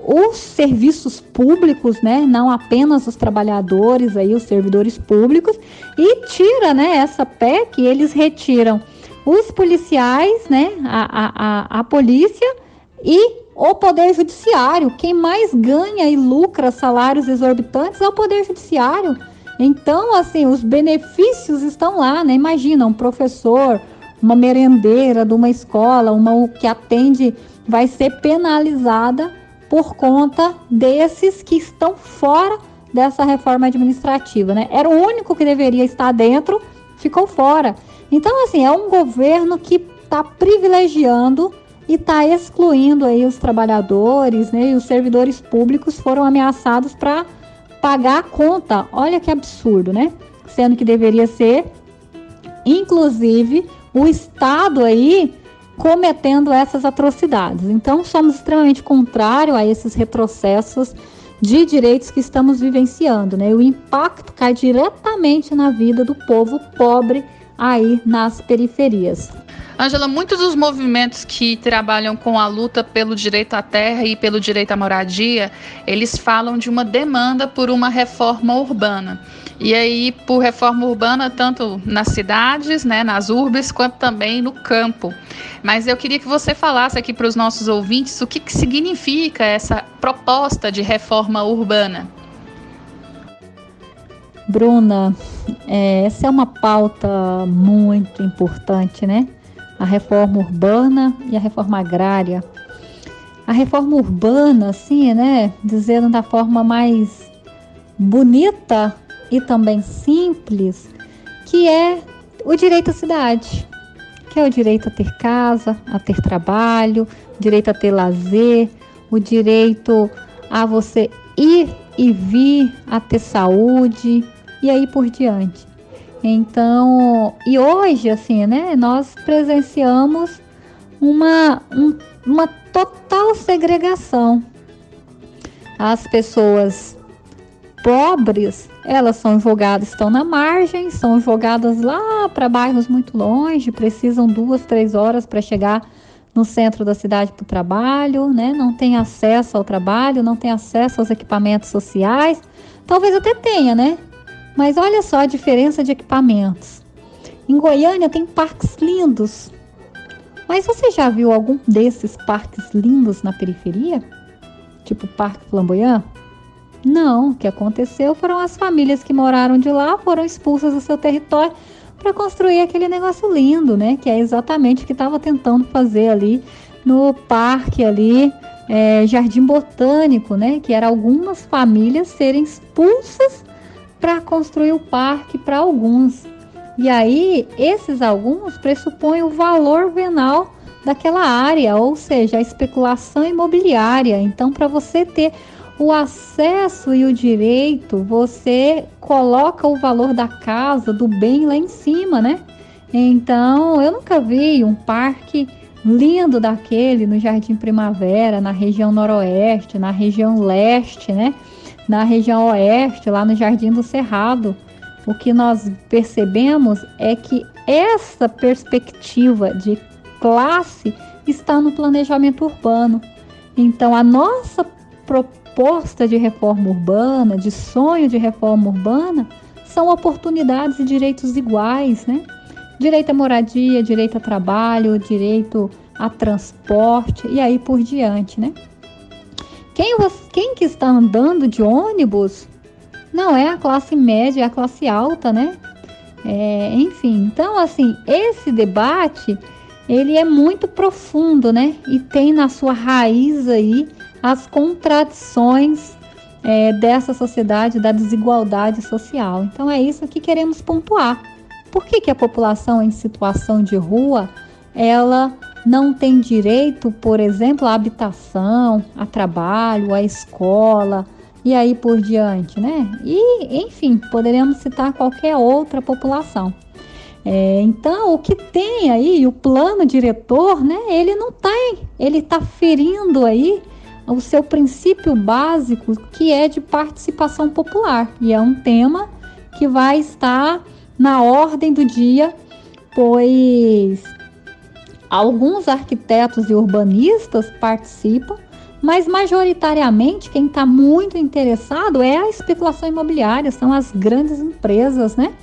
os serviços públicos, né, não apenas os trabalhadores aí, os servidores públicos, e tira, né, essa PEC, eles retiram os policiais, né, a, a, a polícia e o poder judiciário. Quem mais ganha e lucra salários exorbitantes é o poder judiciário. Então, assim, os benefícios estão lá, né? Imagina um professor, uma merendeira de uma escola, uma que atende, vai ser penalizada por conta desses que estão fora dessa reforma administrativa, né? Era o único que deveria estar dentro, ficou fora. Então, assim, é um governo que está privilegiando e está excluindo aí os trabalhadores, né? E os servidores públicos foram ameaçados para pagar a conta. Olha que absurdo, né? Sendo que deveria ser, inclusive, o Estado aí cometendo essas atrocidades. Então, somos extremamente contrários a esses retrocessos de direitos que estamos vivenciando, né? O impacto cai diretamente na vida do povo pobre aí nas periferias.
Angela, muitos dos movimentos que trabalham com a luta pelo direito à terra e pelo direito à moradia, eles falam de uma demanda por uma reforma urbana. E aí, por reforma urbana, tanto nas cidades, né, nas urbes, quanto também no campo. Mas eu queria que você falasse aqui para os nossos ouvintes o que, que significa essa proposta de reforma urbana.
Bruna, é, essa é uma pauta muito importante, né? A reforma urbana e a reforma agrária. A reforma urbana, assim, né? Dizendo da forma mais bonita e também simples, que é o direito à cidade, que é o direito a ter casa, a ter trabalho, direito a ter lazer, o direito a você ir e vir, a ter saúde e aí por diante. Então, e hoje, assim, né, nós presenciamos uma, um, uma total segregação. As pessoas pobres, elas são jogadas, estão na margem, são jogadas lá para bairros muito longe, precisam duas, três horas para chegar no centro da cidade para o trabalho, né? Não tem acesso ao trabalho, não tem acesso aos equipamentos sociais. Talvez até tenha, né? Mas olha só a diferença de equipamentos. Em Goiânia tem parques lindos. Mas você já viu algum desses parques lindos na periferia? Tipo o Parque Flamboyant? Não, o que aconteceu foram as famílias que moraram de lá foram expulsas do seu território para construir aquele negócio lindo, né? Que é exatamente o que estava tentando fazer ali no parque ali, é, Jardim Botânico, né? Que era algumas famílias serem expulsas para construir o parque para alguns. E aí, esses alguns pressupõem o valor venal daquela área, ou seja, a especulação imobiliária. Então, para você ter o acesso e o direito, você coloca o valor da casa, do bem lá em cima, né? Então, eu nunca vi um parque lindo daquele no Jardim Primavera, na região noroeste, na região leste, né? Na região oeste, lá no Jardim do Cerrado. O que nós percebemos é que essa perspectiva de classe está no planejamento urbano. Então, a nossa proposta de reforma urbana, de sonho de reforma urbana, são oportunidades e direitos iguais, né? Direito à moradia, direito a trabalho, direito a transporte e aí por diante, né? Quem, quem que está andando de ônibus não é a classe média, é a classe alta, né? É, enfim, então assim, esse debate ele é muito profundo, né? E tem na sua raiz aí as contradições é, dessa sociedade, da desigualdade social. Então é isso que queremos pontuar. Por que, que a população em situação de rua ela não tem direito, por exemplo, à habitação, a trabalho, à escola e aí por diante, né? E enfim, poderíamos citar qualquer outra população. É, então, o que tem aí, o plano diretor, né, ele não tem, ele está ferindo aí o seu princípio básico, que é de participação popular. E é um tema que vai estar na ordem do dia, pois alguns arquitetos e urbanistas participam, mas majoritariamente quem está muito interessado é a especulação imobiliária, são as grandes empresas, né?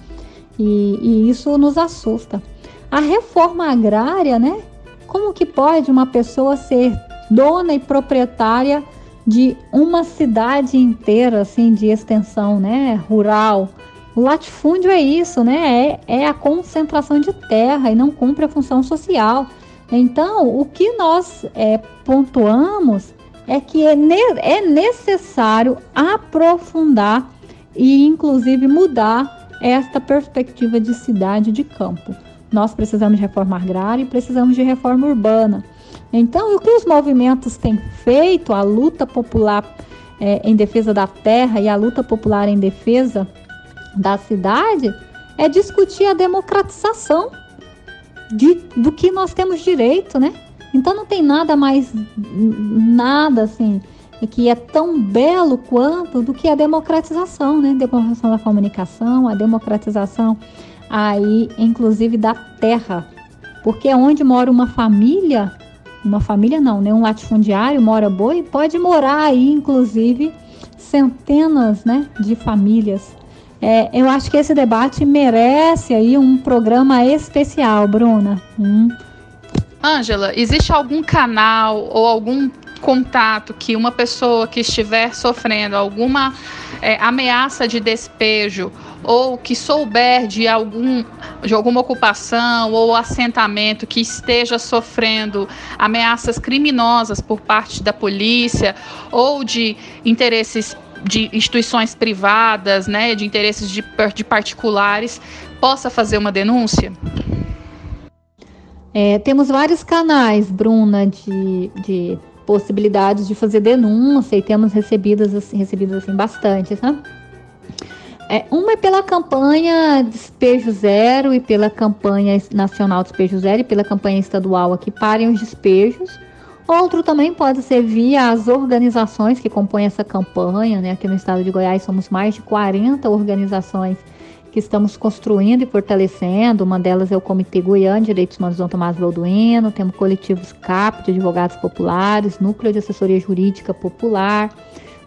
E, e isso nos assusta. A reforma agrária, né? Como que pode uma pessoa ser dona e proprietária de uma cidade inteira, assim, de extensão, né? Rural. O latifúndio é isso, né? É, é a concentração de terra e não cumpre a função social. Então, o que nós é, pontuamos é que é, ne é necessário aprofundar e, inclusive, mudar esta perspectiva de cidade de campo. Nós precisamos de reforma agrária e precisamos de reforma urbana. Então, o que os movimentos têm feito, a luta popular é, em defesa da terra e a luta popular em defesa da cidade, é discutir a democratização de, do que nós temos direito, né? Então não tem nada mais, nada assim, que é tão belo quanto do que a democratização, né? Democratização da comunicação, a democratização aí, inclusive da terra, porque é onde mora uma família, uma família não, né? Um latifundiário mora boi, pode morar aí, inclusive, centenas, né, de famílias. É, eu acho que esse debate merece aí um programa especial, Bruna. Hum.
Ângela, existe algum canal ou algum contato que uma pessoa que estiver sofrendo alguma é, ameaça de despejo ou que souber de algum de alguma ocupação ou assentamento que esteja sofrendo ameaças criminosas por parte da polícia ou de interesses de instituições privadas, né, de interesses de, de particulares, possa fazer uma denúncia?
É, temos vários canais, Bruna, de, de possibilidades de fazer denúncia e temos recebidas assim, recebidas assim bastante, né? É, uma é pela campanha Despejo Zero e pela campanha nacional Despejo Zero e pela campanha estadual aqui Parem os Despejos. Outro também pode ser via as organizações que compõem essa campanha, né? Aqui no estado de Goiás somos mais de 40 organizações que estamos construindo e fortalecendo. Uma delas é o Comitê Goiano de Direitos Humanos Dom Tomás Balduino, temos coletivos CAP de advogados populares, Núcleo de Assessoria Jurídica Popular,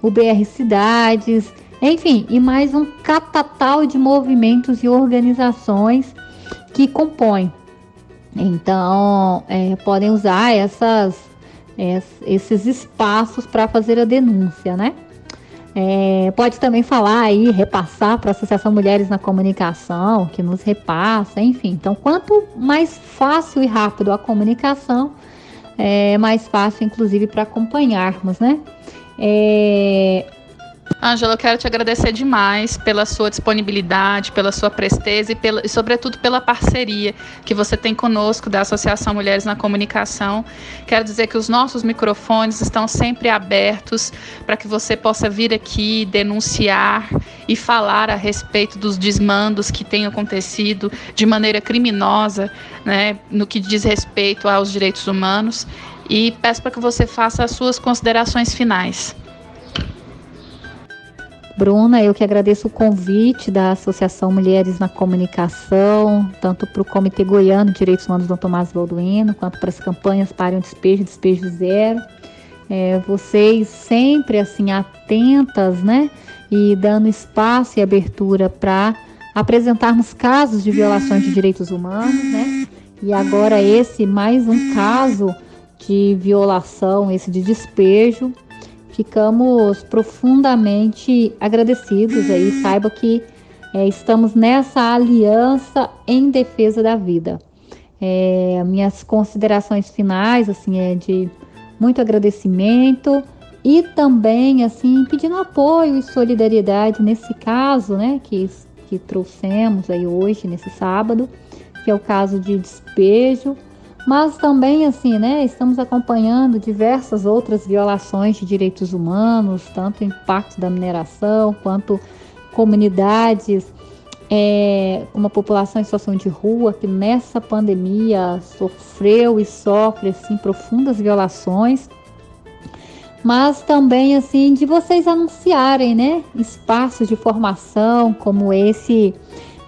o BR Cidades, enfim, e mais um catatal de movimentos e organizações que compõem. Então, é, podem usar essas, esses espaços para fazer a denúncia, né? É, pode também falar aí, repassar para a Associação Mulheres na Comunicação, que nos repassa, enfim. Então, quanto mais fácil e rápido a comunicação, é mais fácil, inclusive, para acompanharmos, né? É,
Ângela, eu quero te agradecer demais pela sua disponibilidade, pela sua presteza e, pela, e, sobretudo, pela parceria que você tem conosco da Associação Mulheres na Comunicação. Quero dizer que os nossos microfones estão sempre abertos para que você possa vir aqui denunciar e falar a respeito dos desmandos que têm acontecido de maneira criminosa né, no que diz respeito aos direitos humanos. E peço para que você faça as suas considerações finais.
Bruna, eu que agradeço o convite da Associação Mulheres na Comunicação, tanto para o Comitê Goiano de Direitos Humanos Dom Tomás Balduino, quanto para as campanhas Pare um Despejo, Despejo Zero. É, vocês sempre assim atentas, né? E dando espaço e abertura para apresentarmos casos de violações de direitos humanos, né? E agora esse mais um caso de violação, esse de despejo ficamos profundamente agradecidos aí. Saiba que é, estamos nessa aliança em defesa da vida. É, minhas considerações finais, assim, é de muito agradecimento e também, assim, pedindo apoio e solidariedade nesse caso, né, que, que trouxemos aí hoje, nesse sábado, que é o caso de despejo mas também, assim, né, estamos acompanhando diversas outras violações de direitos humanos, tanto em partes da mineração, quanto comunidades, é, uma população em situação de rua que nessa pandemia sofreu e sofre, assim, profundas violações. Mas também, assim, de vocês anunciarem, né, espaços de formação como esse,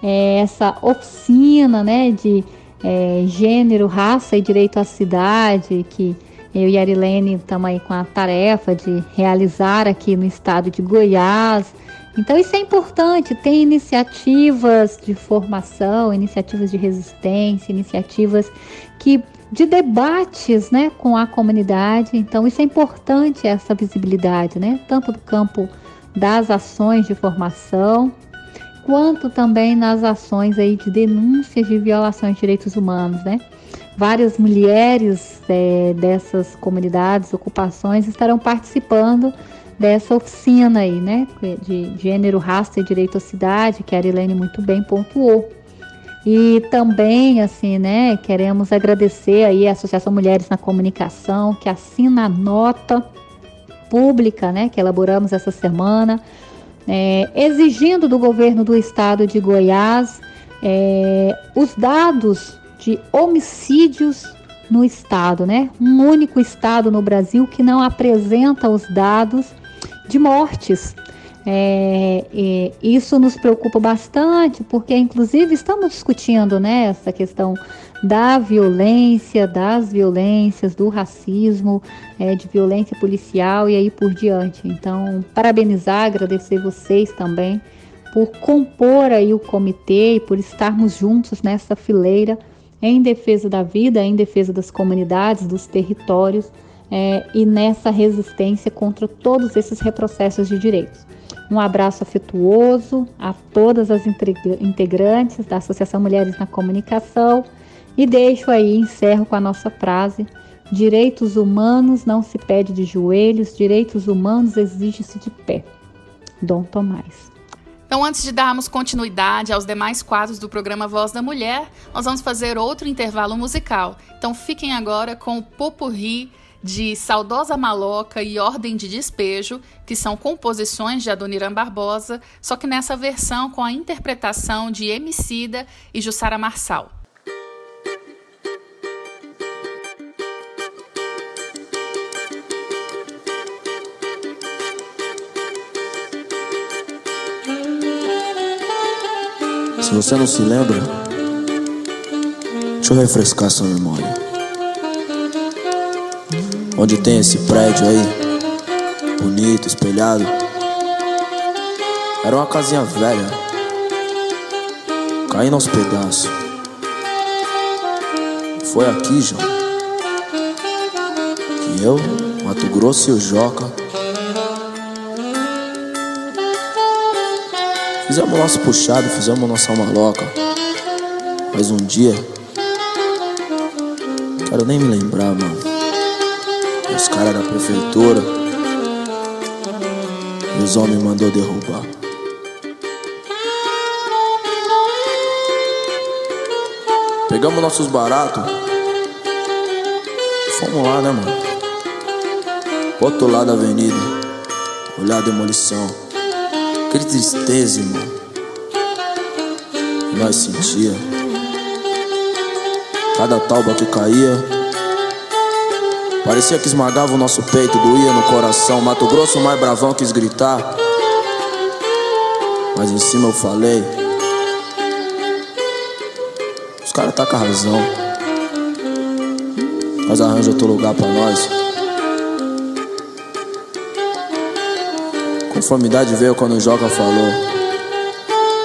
é, essa oficina, né, de é, gênero, raça e direito à cidade, que eu e a Arilene estamos aí com a tarefa de realizar aqui no estado de Goiás. Então isso é importante, tem iniciativas de formação, iniciativas de resistência, iniciativas que de debates, né, com a comunidade. Então isso é importante essa visibilidade, né, tanto do campo das ações de formação, quanto também nas ações aí de denúncias de violações de direitos humanos, né? Várias mulheres é, dessas comunidades, ocupações, estarão participando dessa oficina aí, né? De gênero, raça e direito à cidade, que a Arilene muito bem pontuou. E também, assim, né, queremos agradecer aí a Associação Mulheres na Comunicação, que assina a nota pública, né, que elaboramos essa semana, é, exigindo do governo do estado de Goiás é, os dados de homicídios no estado, né? Um único estado no Brasil que não apresenta os dados de mortes. É, isso nos preocupa bastante, porque inclusive estamos discutindo né, essa questão da violência, das violências, do racismo, é, de violência policial e aí por diante. Então, parabenizar, agradecer vocês também por compor aí o comitê e por estarmos juntos nessa fileira em defesa da vida, em defesa das comunidades, dos territórios é, e nessa resistência contra todos esses retrocessos de direitos. Um abraço afetuoso a todas as integrantes da Associação Mulheres na Comunicação e deixo aí, encerro com a nossa frase: direitos humanos não se pede de joelhos, direitos humanos exige-se de pé. Dom Tomás.
Então, antes de darmos continuidade aos demais quadros do programa Voz da Mulher, nós vamos fazer outro intervalo musical. Então, fiquem agora com o Popurri de Saudosa Maloca e Ordem de Despejo, que são composições de Adoniran Barbosa, só que nessa versão com a interpretação de Emicida e Jussara Marçal.
Se você não se lembra, deixa eu refrescar sua memória. Onde tem esse prédio aí, bonito, espelhado. Era uma casinha velha, caindo aos pedaços. Foi aqui, João, que eu, Mato Grosso e o Joca Fizemos nosso puxado, fizemos nossa maloca. Mas um dia. Quero nem me lembrar, mano. Os caras da prefeitura. os homens mandou derrubar. Pegamos nossos baratos. Fomos lá, né, mano? Outro lado da avenida. Olhar a demolição. Que tristeza, irmão. Nós sentia. Cada talba que caía. Parecia que esmagava o nosso peito, doía no coração. Mato Grosso mais bravão quis gritar. Mas em cima eu falei. Os caras tá com a razão. Mas arranja outro lugar pra nós. Conformidade veio quando o Joca falou.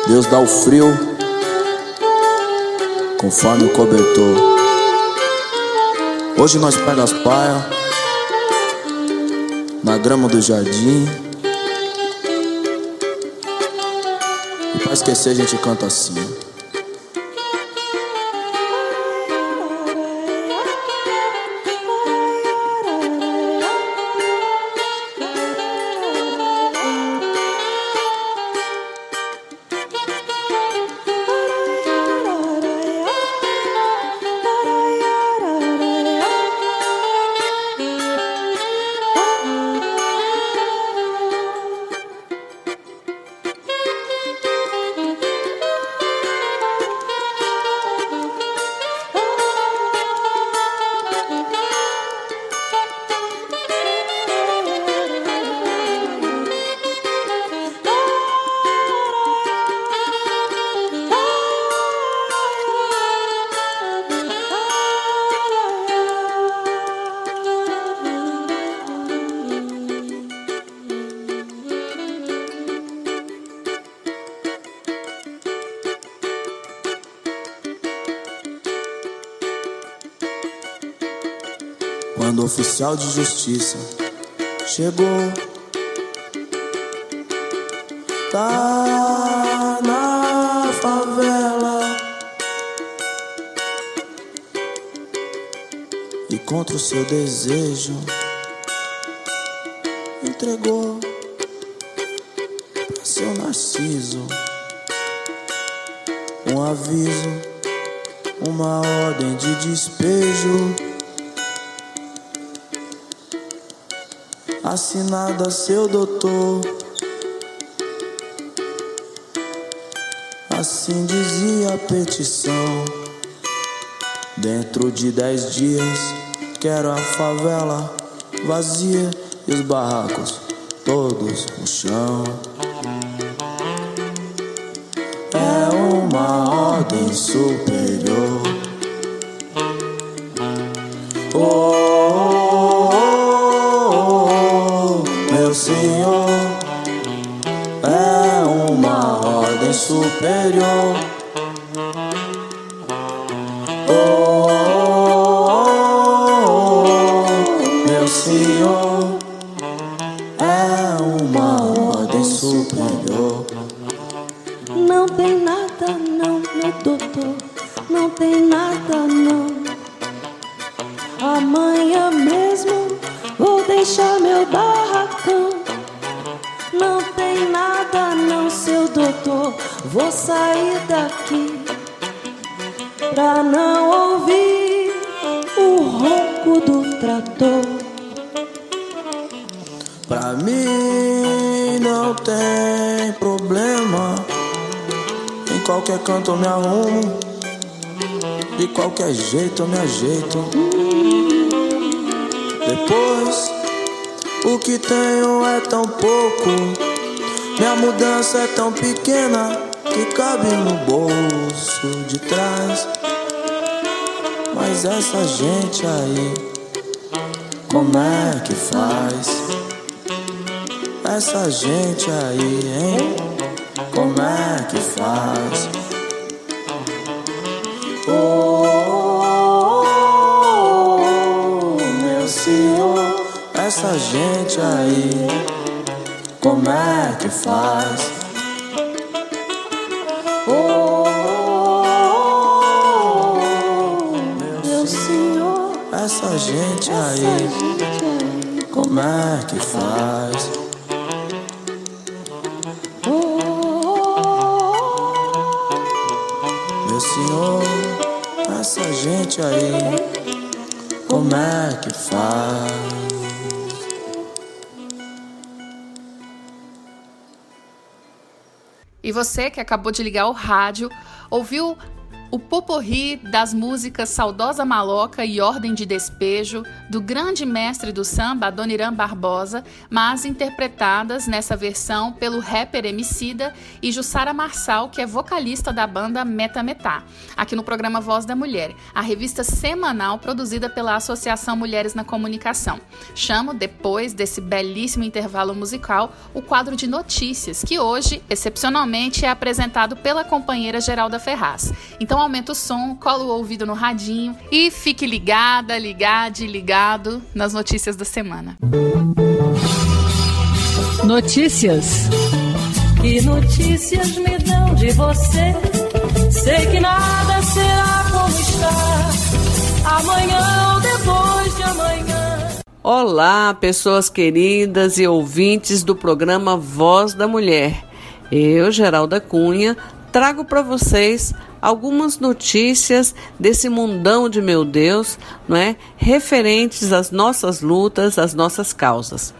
Deus dá o frio conforme o cobertor. Hoje nós pega as paias na grama do jardim. E pra esquecer a gente canta assim. Oficial de justiça. Chegou, tá na favela. E contra o seu desejo entregou pra seu narciso um aviso, uma ordem de despejo. Assinada seu doutor. Assim dizia a petição. Dentro de dez dias, quero a favela vazia e os barracos todos no chão. É uma ordem superior. Jeito. Depois, o que tenho é tão pouco. Minha mudança é tão pequena que cabe no bolso de trás. Mas essa gente aí, como é que faz? Essa gente aí, hein? É que faz? Oh, meu senhor, Essa gente aí, como é que faz?
Você que acabou de ligar o rádio, ouviu o poporri das músicas Saudosa Maloca e Ordem de Despejo, do grande mestre do samba, Adoniran Barbosa, mas interpretadas nessa versão pelo rapper Emicida e Jussara Marçal, que é vocalista da banda Meta Metá, aqui no programa Voz da Mulher, a revista semanal produzida pela Associação Mulheres na Comunicação. Chamo, depois desse belíssimo intervalo musical, o quadro de notícias, que hoje, excepcionalmente, é apresentado pela companheira Geralda Ferraz. Então, aumenta o som, cola o ouvido no radinho e fique ligada, ligade, ligado nas notícias da semana.
Notícias.
Que notícias me dão de você? Sei que nada será como está. Amanhã ou depois de amanhã.
Olá, pessoas queridas e ouvintes do programa Voz da Mulher. Eu, Geralda Cunha, trago para vocês algumas notícias desse mundão de meu Deus, não é? Referentes às nossas lutas, às nossas causas.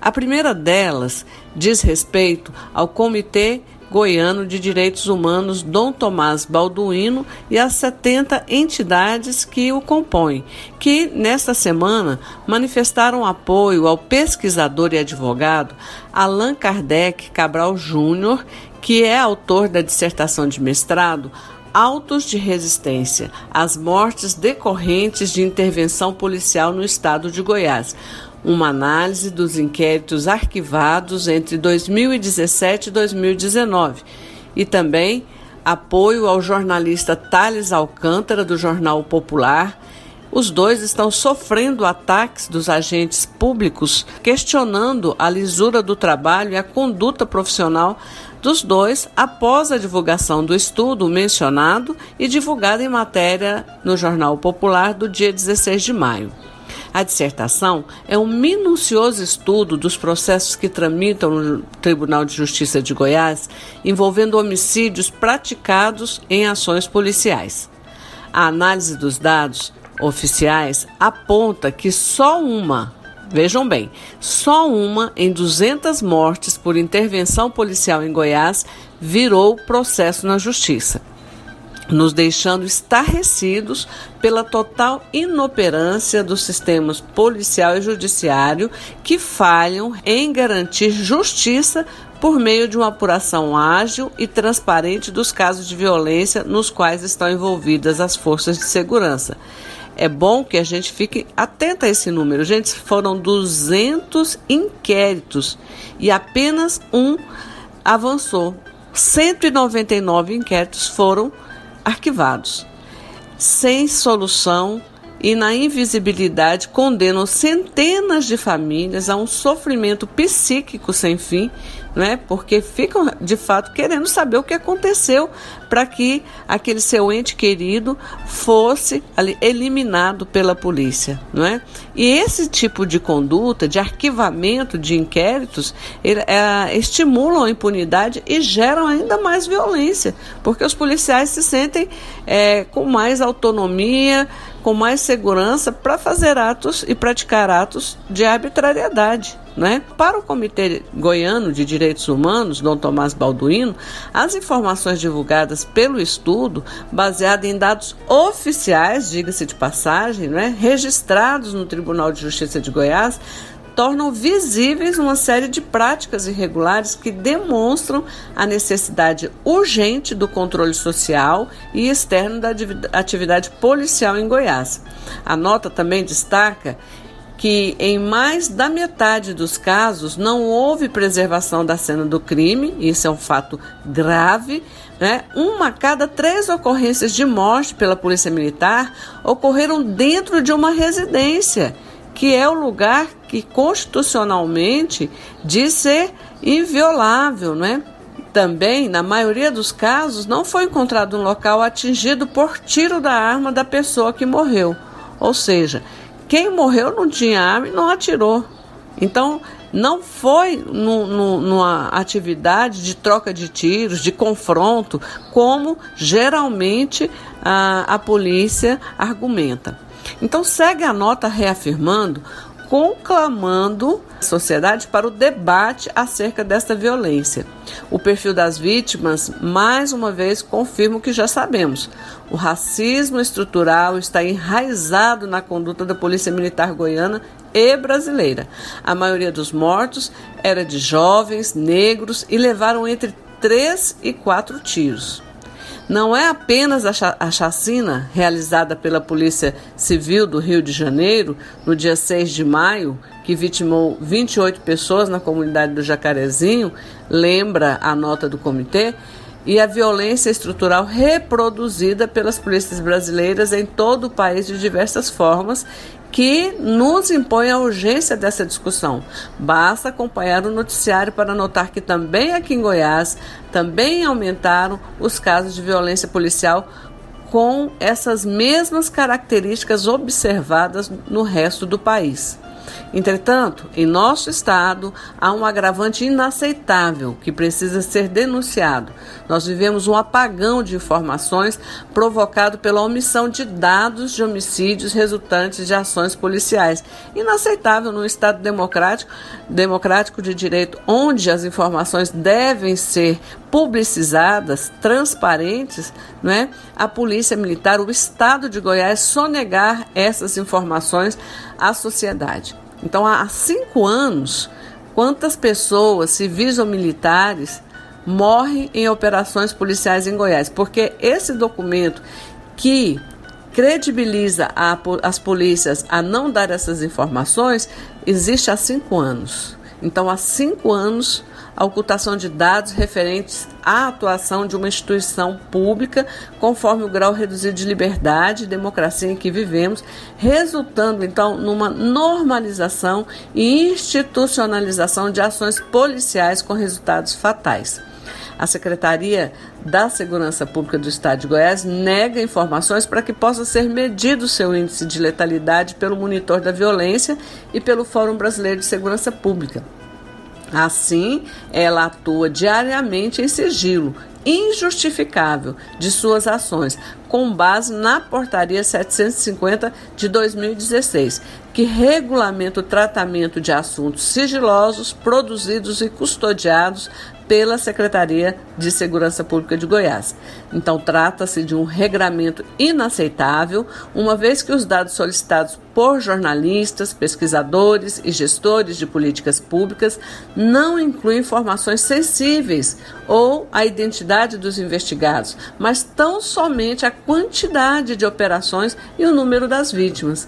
A primeira delas diz respeito ao Comitê Goiano de Direitos Humanos Dom Tomás Balduino e as 70 entidades que o compõem, que nesta semana manifestaram apoio ao pesquisador e advogado Allan Kardec Cabral Júnior, que é autor da dissertação de mestrado autos de resistência às mortes decorrentes de intervenção policial no estado de Goiás. Uma análise dos inquéritos arquivados entre 2017 e 2019 e também apoio ao jornalista Thales Alcântara, do Jornal Popular. Os dois estão sofrendo ataques dos agentes públicos, questionando a lisura do trabalho e a conduta profissional dos dois após a divulgação do estudo mencionado e divulgado em matéria no Jornal Popular do dia 16 de maio. A dissertação é um minucioso estudo dos processos que tramitam no Tribunal de Justiça de Goiás envolvendo homicídios praticados em ações policiais. A análise dos dados oficiais aponta que só uma Vejam bem, só uma em 200 mortes por intervenção policial em Goiás virou processo na justiça, nos deixando estarrecidos pela total inoperância dos sistemas policial e judiciário que falham em garantir justiça por meio de uma apuração ágil e transparente dos casos de violência nos quais estão envolvidas as forças de segurança é bom que a gente fique atento a esse número. Gente, foram 200 inquéritos e apenas um avançou. 199 inquéritos foram arquivados, sem solução e na invisibilidade condenam centenas de famílias a um sofrimento psíquico sem fim né? Porque ficam de fato querendo saber o que aconteceu para que aquele seu ente querido fosse eliminado pela polícia, não é? E esse tipo de conduta, de arquivamento de inquéritos, ele, é, estimulam a impunidade e geram ainda mais violência, porque os policiais se sentem é, com mais autonomia, com mais segurança para fazer atos e praticar atos de arbitrariedade. Né? Para o Comitê Goiano de Direitos Humanos, Dom Tomás Balduino, as informações divulgadas pelo estudo, baseado em dados oficiais, diga-se de passagem, né? registrados no Tribunal de Justiça de Goiás, tornam visíveis uma série de práticas irregulares que demonstram a necessidade urgente do controle social e externo da atividade policial em Goiás. A nota também destaca que em mais da metade dos casos não houve preservação da cena do crime, isso é um fato grave. Né? Uma a cada três ocorrências de morte pela Polícia Militar ocorreram dentro de uma residência, que é o lugar que constitucionalmente diz ser inviolável. Né? Também, na maioria dos casos, não foi encontrado um local atingido por tiro da arma da pessoa que morreu. Ou seja, quem morreu não tinha arma e não atirou. Então, não foi no, no, numa atividade de troca de tiros, de confronto, como geralmente a, a polícia argumenta. Então segue a nota reafirmando conclamando a sociedade para o debate acerca desta violência. O perfil das vítimas, mais uma vez, confirma o que já sabemos. O racismo estrutural está enraizado na conduta da Polícia Militar goiana e brasileira. A maioria dos mortos era de jovens, negros e levaram entre três e quatro tiros. Não é apenas a chacina realizada pela Polícia Civil do Rio de Janeiro no dia 6 de maio, que vitimou 28 pessoas na comunidade do Jacarezinho, lembra a nota do comitê, e a violência estrutural reproduzida pelas polícias brasileiras em todo o país de diversas formas que nos impõe a urgência dessa discussão. Basta acompanhar o noticiário para notar que também aqui em Goiás também aumentaram os casos de violência policial com essas mesmas características observadas no resto do país. Entretanto, em nosso estado há um agravante inaceitável que precisa ser denunciado. Nós vivemos um apagão de informações provocado pela omissão de dados de homicídios resultantes de ações policiais. Inaceitável num estado democrático, democrático de direito, onde as informações devem ser publicizadas, transparentes, não é? A Polícia Militar, o Estado de Goiás sonegar essas informações à sociedade. Então, há cinco anos, quantas pessoas, civis ou militares, morrem em operações policiais em Goiás? Porque esse documento que credibiliza a, as polícias a não dar essas informações existe há cinco anos. Então, há cinco anos a ocultação de dados referentes à atuação de uma instituição pública, conforme o grau reduzido de liberdade e democracia em que vivemos, resultando então numa normalização e institucionalização de ações policiais com resultados fatais. A Secretaria da Segurança Pública do Estado de Goiás nega informações para que possa ser medido seu índice de letalidade pelo monitor da violência e pelo Fórum Brasileiro de Segurança Pública. Assim, ela atua diariamente em sigilo injustificável de suas ações, com base na Portaria 750 de 2016, que regulamenta o tratamento de assuntos sigilosos produzidos e custodiados pela Secretaria de Segurança Pública de Goiás. Então, trata-se de um regramento inaceitável, uma vez que os dados solicitados por jornalistas, pesquisadores e gestores de políticas públicas não incluem informações sensíveis ou a identidade dos investigados, mas tão somente a quantidade de operações e o número das vítimas.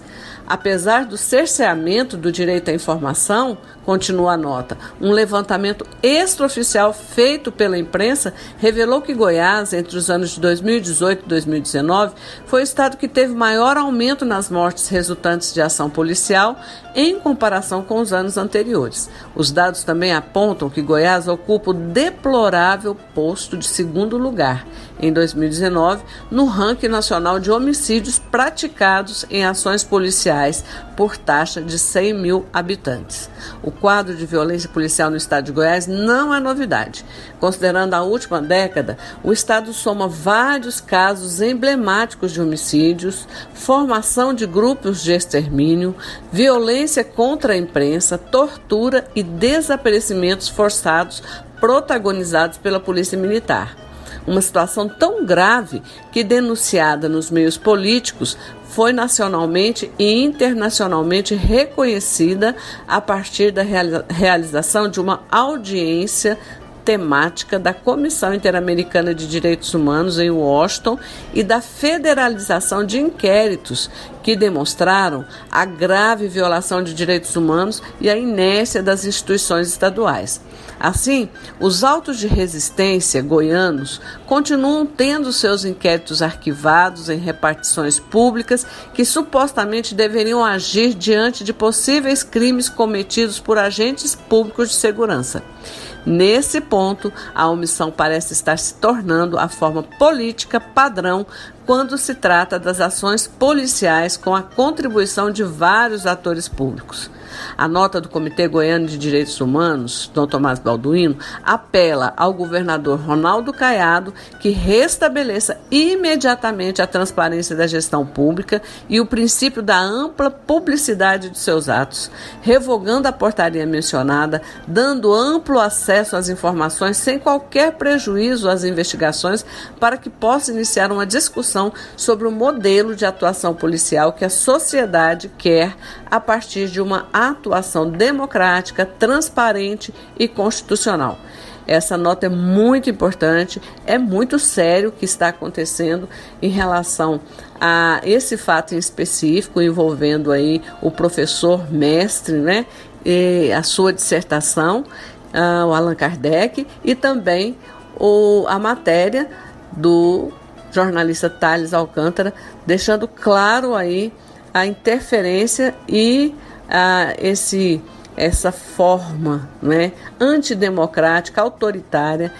Apesar do cerceamento do direito à informação, continua a nota, um levantamento extraoficial feito pela imprensa revelou que Goiás, entre os anos de 2018 e 2019, foi o estado que teve maior aumento nas mortes resultantes de ação policial em comparação com os anos anteriores. Os dados também apontam que Goiás ocupa o deplorável posto de segundo lugar em 2019 no ranking nacional de homicídios praticados em ações policiais por taxa de 100 mil habitantes. O quadro de violência policial no estado de Goiás não é novidade. Considerando a última década, o estado soma vários casos emblemáticos de homicídios, formação de grupos de extermínio, violência contra a imprensa, tortura e desaparecimentos forçados protagonizados pela Polícia Militar. Uma situação tão grave que, denunciada nos meios políticos, foi nacionalmente e internacionalmente reconhecida a partir da realização de uma audiência temática da Comissão Interamericana de Direitos Humanos em Washington e da federalização de inquéritos que demonstraram a grave violação de direitos humanos e a inércia das instituições estaduais. Assim, os autos de resistência goianos continuam tendo seus inquéritos arquivados em repartições públicas que supostamente deveriam agir diante de possíveis crimes cometidos por agentes públicos de segurança. Nesse ponto, a omissão parece estar se tornando a forma política padrão quando se trata das ações policiais com a contribuição de vários atores públicos. A nota do Comitê Goiano de Direitos Humanos, Dom Tomás Balduino, apela ao governador Ronaldo Caiado que restabeleça imediatamente a transparência da gestão pública e o princípio da ampla publicidade de seus atos, revogando a portaria mencionada, dando amplo acesso às informações sem qualquer prejuízo às investigações para que possa iniciar uma discussão sobre o modelo de atuação policial que a sociedade quer a partir de uma atuação democrática, transparente e constitucional. Essa nota é muito importante, é muito sério o que está acontecendo em relação a esse fato em específico envolvendo aí o professor mestre, né, e a sua dissertação, uh, o Allan Kardec e também o, a matéria do jornalista Thales Alcântara, deixando claro aí a interferência e uh, esse essa forma né, antidemocrática, autoritária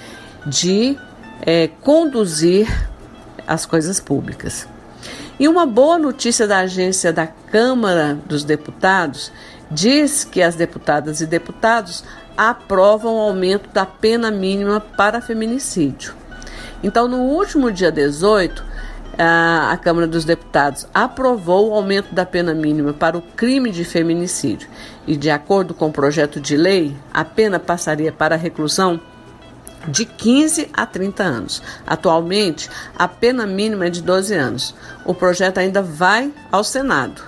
de é, conduzir as coisas públicas. E uma boa notícia da agência da Câmara dos Deputados diz que as deputadas e deputados aprovam o aumento da pena mínima para feminicídio. Então, no último dia 18, a Câmara dos Deputados aprovou o aumento da pena mínima para o crime de feminicídio. E, de acordo com o projeto de lei, a pena passaria para a reclusão de 15 a 30 anos. Atualmente, a pena mínima é de 12 anos. O projeto ainda vai ao Senado.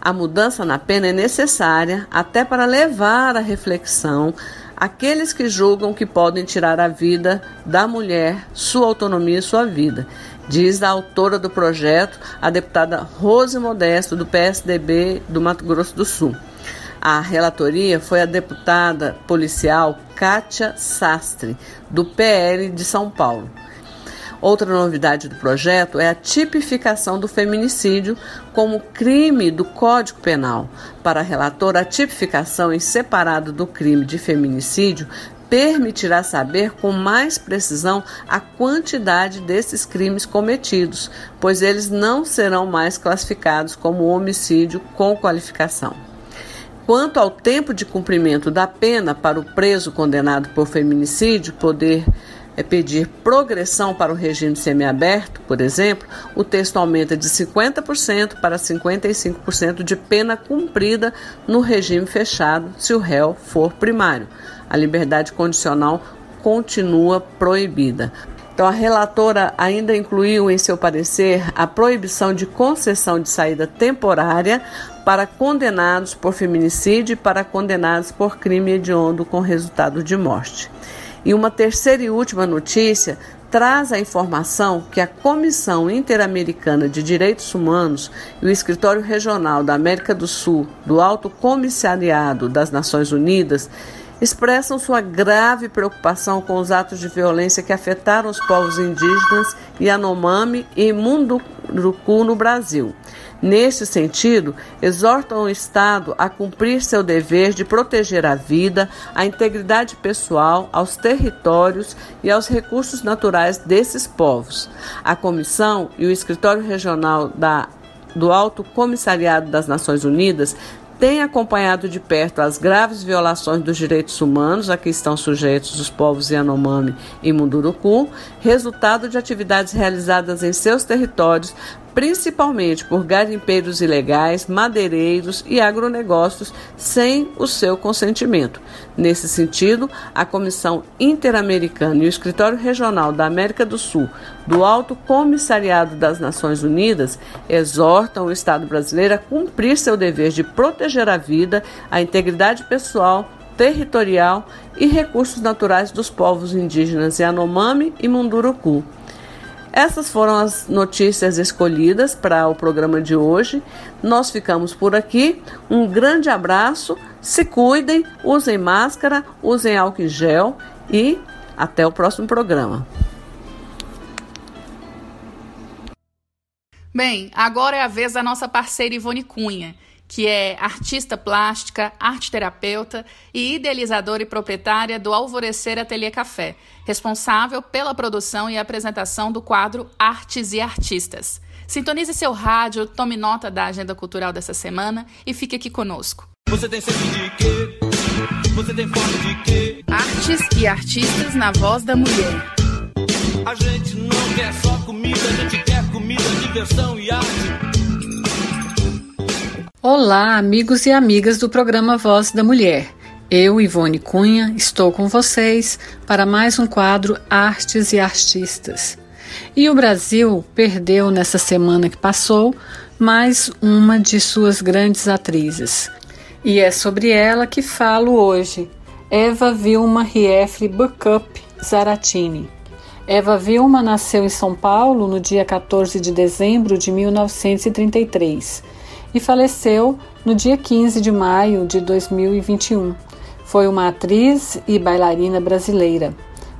A mudança na pena é necessária até para levar à reflexão aqueles que julgam que podem tirar a vida da mulher, sua autonomia e sua vida diz a autora do projeto, a deputada Rose Modesto, do PSDB do Mato Grosso do Sul. A relatoria foi a deputada policial Kátia Sastre, do PL de São Paulo. Outra novidade do projeto é a tipificação do feminicídio como crime do Código Penal. Para a relatora, a tipificação em separado do crime de feminicídio permitirá saber com mais precisão a quantidade desses crimes cometidos, pois eles não serão mais classificados como homicídio com qualificação. Quanto ao tempo de cumprimento da pena para o preso condenado por feminicídio poder é pedir progressão para o regime semiaberto, por exemplo, o texto aumenta de 50% para 55% de pena cumprida no regime fechado se o réu for primário a liberdade condicional continua proibida. Então, a relatora ainda incluiu em seu parecer a proibição de concessão de saída temporária para condenados por feminicídio e para condenados por crime hediondo com resultado de morte. E uma terceira e última notícia traz a informação que a Comissão Interamericana de Direitos Humanos e o Escritório Regional da América do Sul do Alto Comissariado das Nações Unidas expressam sua grave preocupação com os atos de violência que afetaram os povos indígenas Yanomami e Munduruku no Brasil. Neste sentido, exortam o Estado a cumprir seu dever de proteger a vida, a integridade pessoal, aos territórios e aos recursos naturais desses povos. A Comissão e o Escritório Regional da do Alto Comissariado das Nações Unidas tem acompanhado de perto as graves violações dos direitos humanos a que estão sujeitos os povos Yanomami e Munduruku, resultado de atividades realizadas em seus territórios principalmente por garimpeiros ilegais, madeireiros e agronegócios sem o seu consentimento. Nesse sentido, a Comissão Interamericana e o Escritório Regional da América do Sul do Alto Comissariado das Nações Unidas exortam o Estado brasileiro a cumprir seu dever de proteger a vida, a integridade pessoal, territorial e recursos naturais dos povos indígenas Yanomami e Munduruku essas foram as notícias escolhidas para o programa de hoje. Nós ficamos por aqui. Um grande abraço, se cuidem, usem máscara, usem álcool em gel e até o próximo programa.
Bem, agora é a vez da nossa parceira Ivone Cunha que é artista plástica, arte terapeuta e idealizadora e proprietária do Alvorecer Ateliê Café, responsável pela produção e apresentação do quadro Artes e Artistas. Sintonize seu rádio, tome nota da agenda cultural dessa semana e fique aqui conosco.
Você tem sede de quê? Você tem fome de quê?
Artes e artistas na voz da mulher.
A gente não quer só comida, a gente quer comida, diversão e arte.
Olá, amigos e amigas do programa Voz da Mulher. Eu, Ivone Cunha, estou com vocês para mais um quadro Artes e Artistas. E o Brasil perdeu nessa semana que passou mais uma de suas grandes atrizes. E é sobre ela que falo hoje, Eva Vilma Riefle Bucup Zaratini. Eva Vilma nasceu em São Paulo no dia 14 de dezembro de 1933 e faleceu no dia 15 de maio de 2021. Foi uma atriz e bailarina brasileira.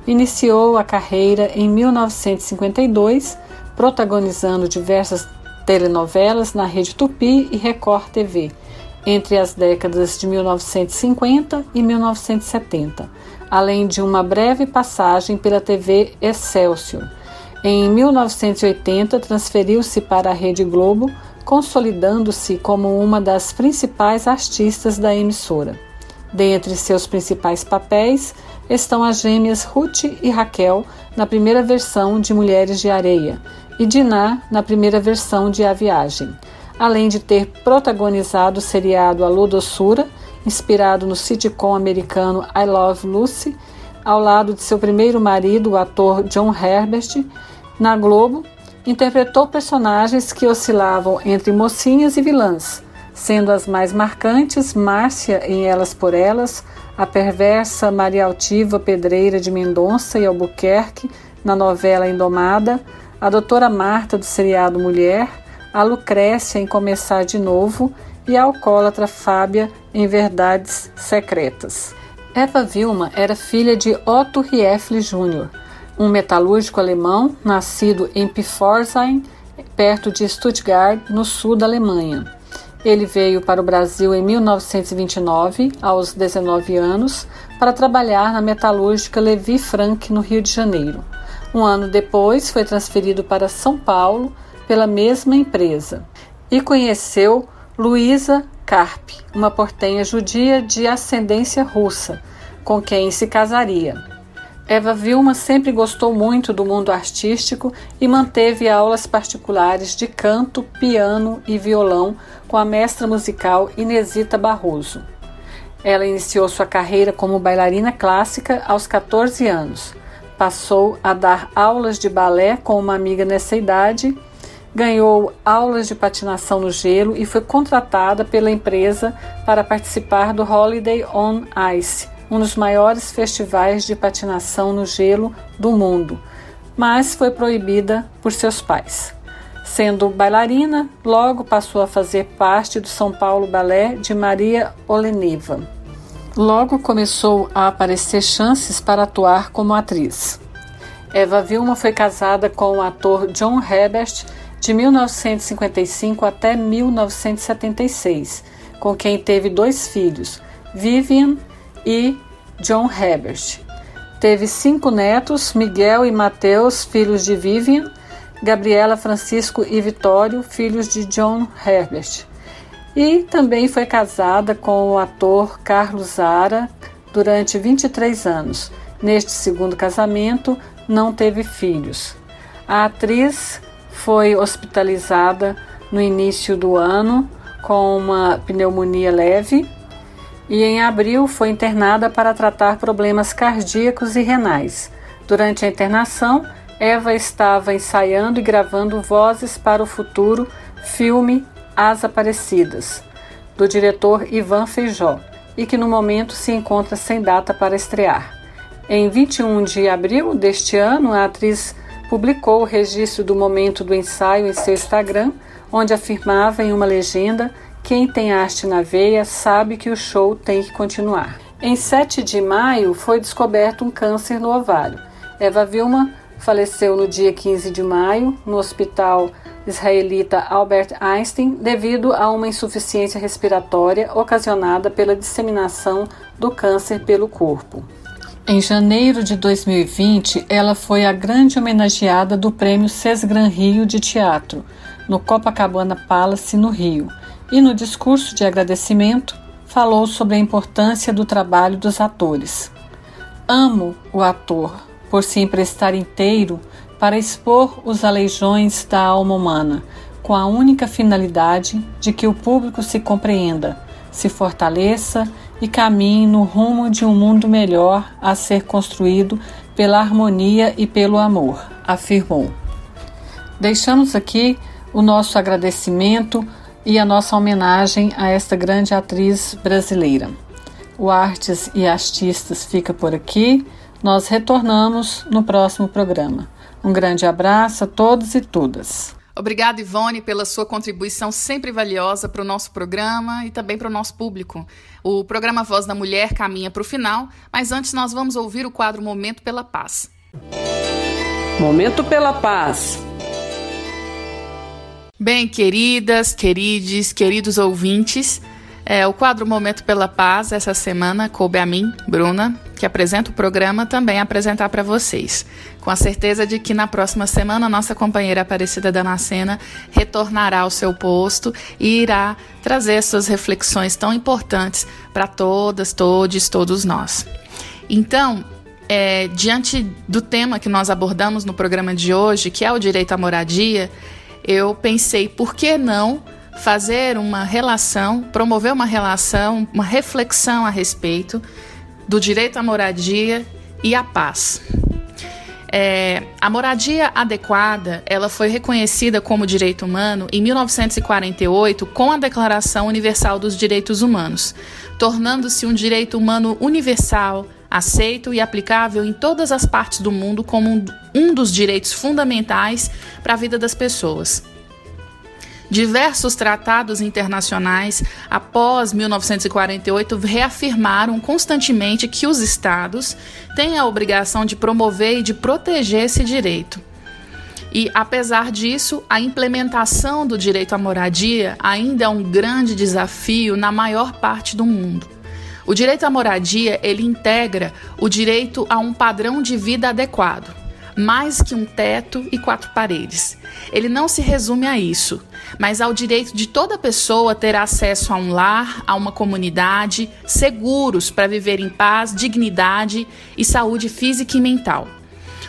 Iniciou a carreira em 1952, protagonizando diversas telenovelas na Rede Tupi e Record TV, entre as décadas de 1950 e 1970, além de uma breve passagem pela TV Excelsior. Em 1980, transferiu-se para a Rede Globo, consolidando-se como uma das principais artistas da emissora. Dentre seus principais papéis estão as gêmeas Ruth e Raquel na primeira versão de Mulheres de Areia e Diná na primeira versão de A Viagem, além de ter protagonizado o seriado Alô Doçura, inspirado no sitcom americano I Love Lucy, ao lado de seu primeiro marido, o ator John Herbert, na Globo, interpretou personagens que oscilavam entre mocinhas e vilãs, sendo as mais marcantes Márcia em Elas por Elas, a perversa Maria Altiva Pedreira de Mendonça e Albuquerque na novela Indomada, a doutora Marta do seriado Mulher, a Lucrécia em Começar de Novo e a alcoólatra Fábia em Verdades Secretas. Eva Vilma era filha de Otto Riefle Jr., um metalúrgico alemão nascido em Pforzheim, perto de Stuttgart, no sul da Alemanha. Ele veio para o Brasil em 1929, aos 19 anos, para trabalhar na metalúrgica Levi Frank, no Rio de Janeiro. Um ano depois, foi transferido para São Paulo pela mesma empresa e conheceu Luísa Karp, uma portenha judia de ascendência russa, com quem se casaria. Eva Vilma sempre gostou muito do mundo artístico e manteve aulas particulares de canto, piano e violão com a mestra musical Inesita Barroso. Ela iniciou sua carreira como bailarina clássica aos 14 anos. Passou a dar aulas de balé com uma amiga nessa idade, ganhou aulas de patinação no gelo e foi contratada pela empresa para participar do Holiday on Ice um dos maiores festivais de patinação no gelo do mundo, mas foi proibida por seus pais. Sendo bailarina, logo passou a fazer parte do São Paulo Balé de Maria Oleneva. Logo começou a aparecer chances para atuar como atriz. Eva Vilma foi casada com o ator John Herbert de 1955 até 1976, com quem teve dois filhos, Vivian e John Herbert. Teve cinco netos, Miguel e Mateus, filhos de Vivian, Gabriela, Francisco e Vitório, filhos de John Herbert. E também foi casada com o ator Carlos Zara durante 23 anos. Neste segundo casamento, não teve filhos. A atriz foi hospitalizada no início do ano com uma pneumonia leve e em abril foi internada para tratar problemas cardíacos e renais. Durante a internação, Eva estava ensaiando e gravando vozes para o futuro filme As Aparecidas, do diretor Ivan Feijó, e que no momento se encontra sem data para estrear. Em 21 de abril deste ano, a atriz publicou o registro do momento do ensaio em seu Instagram, onde afirmava em uma legenda quem tem arte na veia sabe que o show tem que continuar. Em 7 de maio foi descoberto um câncer no ovário. Eva Vilma faleceu no dia 15 de maio no hospital israelita Albert Einstein devido a uma insuficiência respiratória ocasionada pela disseminação do câncer pelo corpo. Em janeiro de 2020, ela foi a grande homenageada do Prêmio Sesgran Rio de Teatro, no Copacabana Palace, no Rio e no discurso de agradecimento falou sobre a importância do trabalho dos atores. Amo o ator por se emprestar inteiro para expor os aleijões da alma humana, com a única finalidade de que o público se compreenda, se fortaleça e caminhe no rumo de um mundo melhor a ser construído pela harmonia e pelo amor, afirmou. Deixamos aqui o nosso agradecimento e a nossa homenagem a esta grande atriz brasileira. O Artes e Artistas fica por aqui. Nós retornamos no próximo programa. Um grande abraço a todos e todas.
Obrigada, Ivone, pela sua contribuição sempre valiosa para o nosso programa e também para o nosso público. O programa Voz da Mulher caminha para o final, mas antes nós vamos ouvir o quadro Momento pela Paz.
Momento pela Paz.
Bem, queridas, queridos, queridos ouvintes, é, o quadro Momento pela Paz, essa semana, coube a mim, Bruna, que apresenta o programa, também apresentar para vocês. Com a certeza de que na próxima semana, nossa companheira Aparecida Damascena retornará ao seu posto e irá trazer suas reflexões tão importantes para todas, todos, todos nós. Então, é, diante do tema que nós abordamos no programa de hoje, que é o direito à moradia, eu pensei, por que não fazer uma relação, promover uma relação, uma reflexão a respeito do direito à moradia e à paz. É, a moradia adequada ela foi reconhecida como direito humano em 1948 com a Declaração Universal dos Direitos Humanos, tornando-se um direito humano universal, aceito e aplicável em todas as partes do mundo como um, dos direitos fundamentais para a vida das pessoas. Diversos tratados internacionais após 1948 reafirmaram constantemente que os estados têm a obrigação de promover e de proteger esse direito. E, apesar disso, a implementação do direito à moradia ainda é um grande desafio na maior parte do mundo. O direito à moradia, ele integra o direito a um padrão de vida adequado, mais que um teto e quatro paredes. Ele não se resume a isso, mas ao direito de toda pessoa ter acesso a um lar, a uma comunidade, seguros para viver em paz, dignidade e saúde física e mental.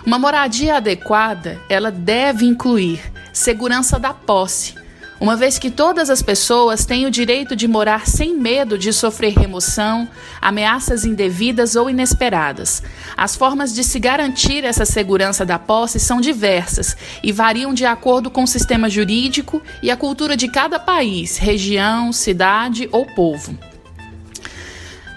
Uma moradia adequada, ela deve incluir segurança da posse, uma vez que todas as pessoas têm o direito de morar sem medo de sofrer remoção, ameaças indevidas ou inesperadas. As formas de se garantir essa segurança da posse são diversas e variam de acordo com o sistema jurídico e a cultura de cada país, região, cidade ou povo.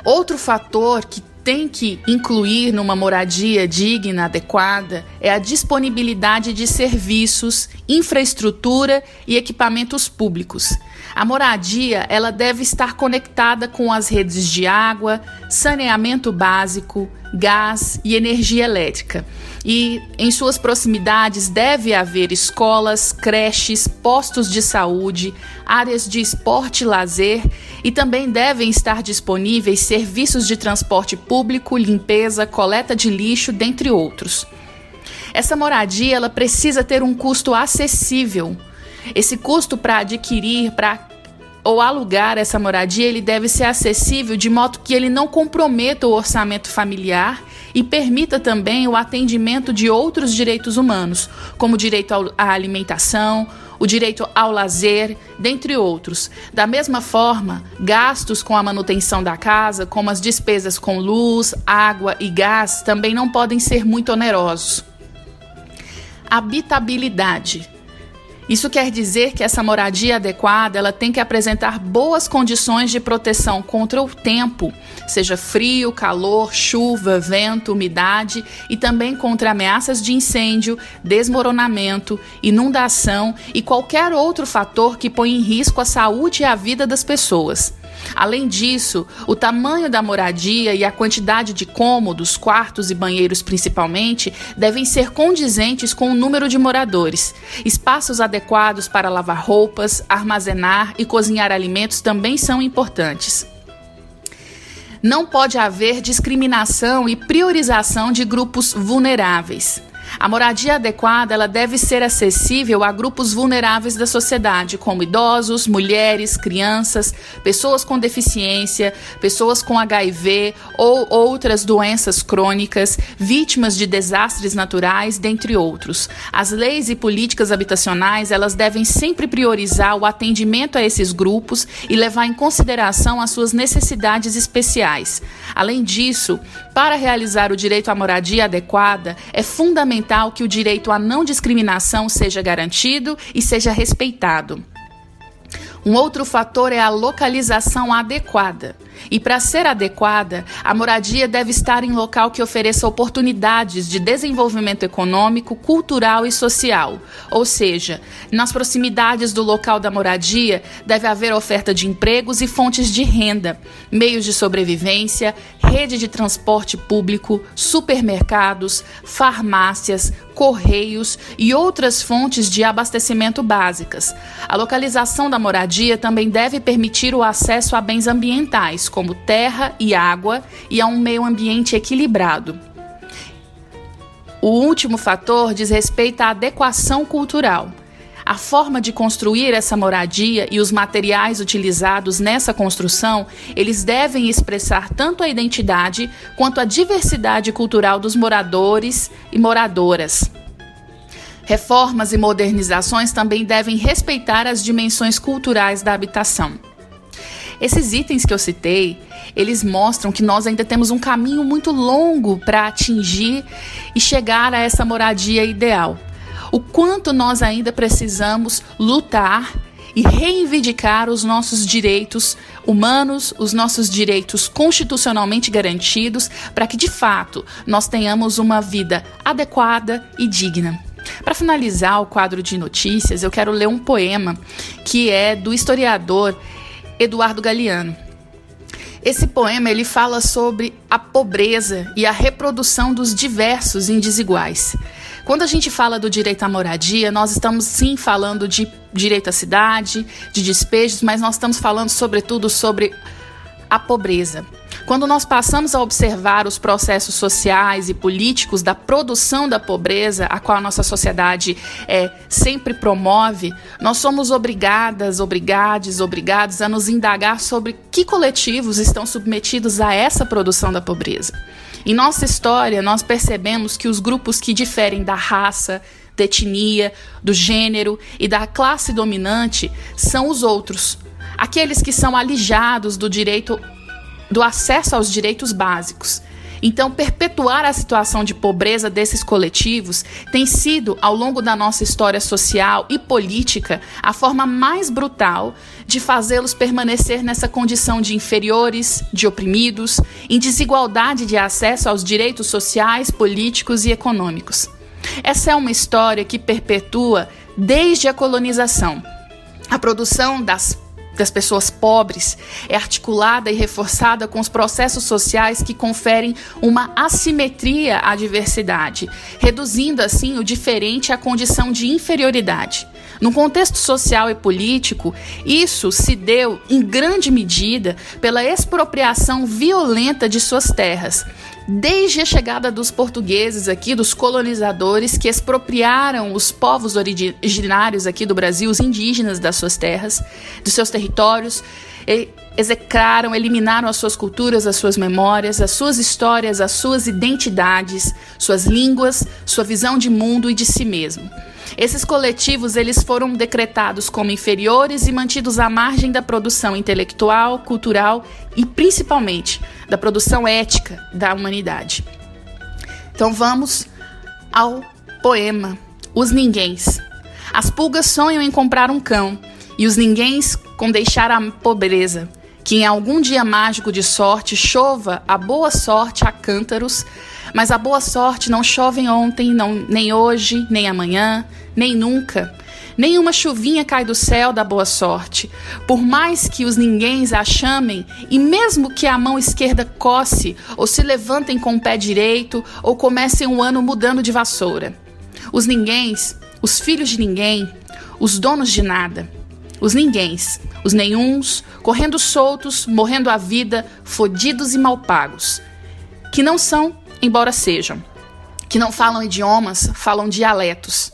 Outro fator que tem que incluir numa moradia digna, adequada, é a disponibilidade de serviços, infraestrutura e equipamentos públicos. A moradia, ela deve estar conectada com as redes de água, saneamento básico, gás e energia elétrica. E em suas proximidades deve haver escolas, creches, postos de saúde, áreas de esporte e lazer e também devem estar disponíveis serviços de transporte público, limpeza, coleta de lixo, dentre outros. Essa moradia ela precisa ter um custo acessível. Esse custo para adquirir, para ou alugar essa moradia, ele deve ser acessível de modo que ele não comprometa o orçamento familiar e permita também o atendimento de outros direitos humanos, como o direito à alimentação, o direito ao lazer, dentre outros. Da mesma forma, gastos com a manutenção da casa, como as despesas com luz, água e gás, também não podem ser muito onerosos. Habitabilidade. Isso quer dizer que essa moradia adequada ela tem que apresentar boas condições de proteção contra o tempo, seja frio, calor, chuva, vento, umidade e também contra ameaças de incêndio, desmoronamento, inundação e qualquer outro fator que põe em risco a saúde e a vida das pessoas. Além disso, o tamanho da moradia e a quantidade de cômodos, quartos e banheiros principalmente, devem ser condizentes com o número de moradores. Espaços adequados para lavar roupas, armazenar e cozinhar alimentos também são importantes. Não pode haver discriminação e priorização de grupos vulneráveis. A moradia adequada ela deve ser acessível a grupos vulneráveis da sociedade, como idosos, mulheres, crianças, pessoas com deficiência, pessoas com HIV ou outras doenças crônicas, vítimas de desastres naturais, dentre outros. As leis e políticas habitacionais elas devem sempre priorizar o atendimento a esses grupos e levar em consideração as suas necessidades especiais. Além disso, para realizar o direito à moradia adequada, é fundamental que o direito à não discriminação seja garantido e seja respeitado. Um outro fator é a localização adequada. E para ser adequada, a moradia deve estar em local que ofereça oportunidades de desenvolvimento econômico, cultural e social. Ou seja, nas proximidades do local da moradia deve haver oferta de empregos e fontes de renda, meios de sobrevivência, rede de transporte público, supermercados, farmácias, correios e outras fontes de abastecimento básicas. A localização da moradia também deve permitir o acesso a bens ambientais, como terra e água, e a um meio ambiente equilibrado. O último fator diz respeito à adequação cultural. A forma de construir essa moradia e os materiais utilizados nessa construção, eles devem expressar tanto a identidade quanto a diversidade cultural dos moradores e moradoras. Reformas e modernizações também devem respeitar as dimensões culturais da habitação. Esses itens que eu citei, eles mostram que nós ainda temos um caminho muito longo para atingir e chegar a essa moradia ideal o quanto nós ainda precisamos lutar e reivindicar os nossos direitos humanos, os nossos direitos constitucionalmente garantidos, para que de fato nós tenhamos uma vida adequada e digna. Para finalizar o quadro de notícias, eu quero ler um poema que é do historiador Eduardo Galeano. Esse poema ele fala sobre a pobreza e a reprodução dos diversos e desiguais. Quando a gente fala do direito à moradia, nós estamos sim falando de direito à cidade, de despejos, mas nós estamos falando sobretudo sobre a pobreza. Quando nós passamos a observar os processos sociais e políticos da produção da pobreza, a qual a nossa sociedade é, sempre promove, nós somos obrigadas, obrigados, obrigados a nos indagar sobre que coletivos estão submetidos a essa produção da pobreza. Em nossa história, nós percebemos que os grupos que diferem da raça, da etnia, do gênero e da classe dominante são os outros, aqueles que são alijados do direito do acesso aos direitos básicos. Então, perpetuar a situação de pobreza desses coletivos tem sido, ao longo da nossa história social e política, a forma mais brutal de fazê-los permanecer nessa condição de inferiores, de oprimidos, em desigualdade de acesso aos direitos sociais, políticos e econômicos. Essa é uma história que perpetua desde a colonização. A produção das das pessoas pobres é articulada e reforçada com os processos sociais que conferem uma assimetria à diversidade, reduzindo assim o diferente à condição de inferioridade. No contexto social e político, isso se deu em grande medida pela expropriação violenta de suas terras, desde a chegada dos portugueses aqui, dos colonizadores que expropriaram os povos originários aqui do Brasil, os indígenas das suas terras, dos seus territórios, execraram, eliminaram as suas culturas, as suas memórias, as suas histórias, as suas identidades, suas línguas, sua visão de mundo e de si mesmo. Esses coletivos eles foram decretados como inferiores e mantidos à margem da produção intelectual, cultural e principalmente da produção ética da humanidade. Então vamos ao poema Os Ninguéms. As pulgas sonham em comprar um cão e os ninguéms com deixar a pobreza. Que em algum dia mágico de sorte chova a boa sorte a cântaros, mas a boa sorte não chove ontem, não, nem hoje, nem amanhã, nem nunca. Nenhuma chuvinha cai do céu da boa sorte. Por mais que os ninguéms a chamem, e mesmo que a mão esquerda coce, ou se levantem com o pé direito, ou comecem o um ano mudando de vassoura. Os ninguéms, os filhos de ninguém, os donos de nada. Os ninguéms, os nenhuns, correndo soltos, morrendo a vida, fodidos e mal pagos. Que não são, embora sejam que não falam idiomas, falam dialetos,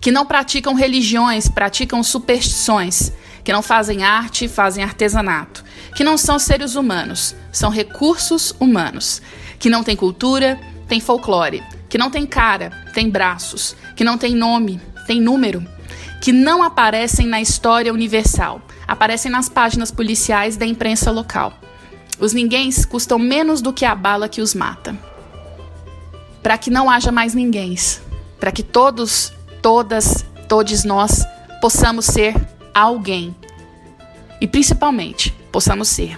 que não praticam religiões, praticam superstições, que não fazem arte, fazem artesanato, que não são seres humanos, são recursos humanos, que não têm cultura, têm folclore, que não têm cara, têm braços, que não têm nome, têm número, que não aparecem na história universal, aparecem nas páginas policiais da imprensa local. Os ninguéms custam menos do que a bala que os mata. Para que não haja mais ninguéms, para que todos, todas, todos nós possamos ser alguém. E principalmente, possamos ser.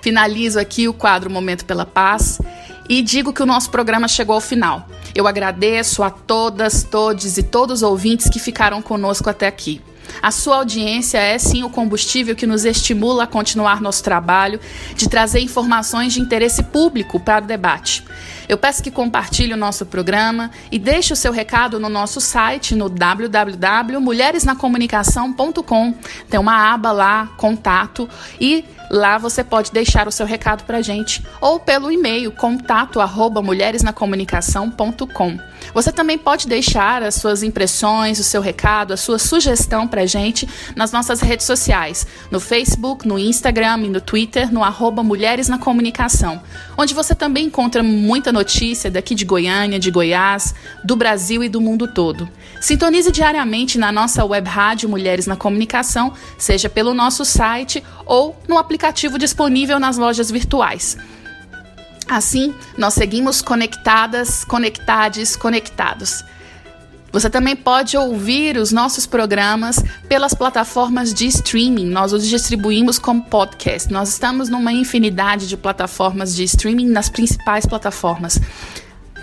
Finalizo aqui o quadro Momento pela Paz e digo que o nosso programa chegou ao final. Eu agradeço a todas, todos e todos os ouvintes que ficaram conosco até aqui. A sua audiência é sim o combustível que nos estimula a continuar nosso trabalho de trazer informações de interesse público para o debate. Eu peço que compartilhe o nosso programa e deixe o seu recado no nosso site no www.mulheresnacomunicação.com. Tem uma aba lá, contato, e lá você pode deixar o seu recado para a gente ou pelo e-mail contato arroba mulheresnacomunicação.com. Você também pode deixar as suas impressões, o seu recado, a sua sugestão para a gente nas nossas redes sociais, no Facebook, no Instagram e no Twitter, no arroba Mulheres na Comunicação, onde você também encontra muita notícia daqui de Goiânia, de Goiás, do Brasil e do mundo todo. Sintonize diariamente na nossa web rádio Mulheres na Comunicação, seja pelo nosso site ou no aplicativo disponível nas lojas virtuais. Assim, nós seguimos conectadas, conectades, conectados. Você também pode ouvir os nossos programas pelas plataformas de streaming. Nós os distribuímos como podcast. Nós estamos numa infinidade de plataformas de streaming nas principais plataformas.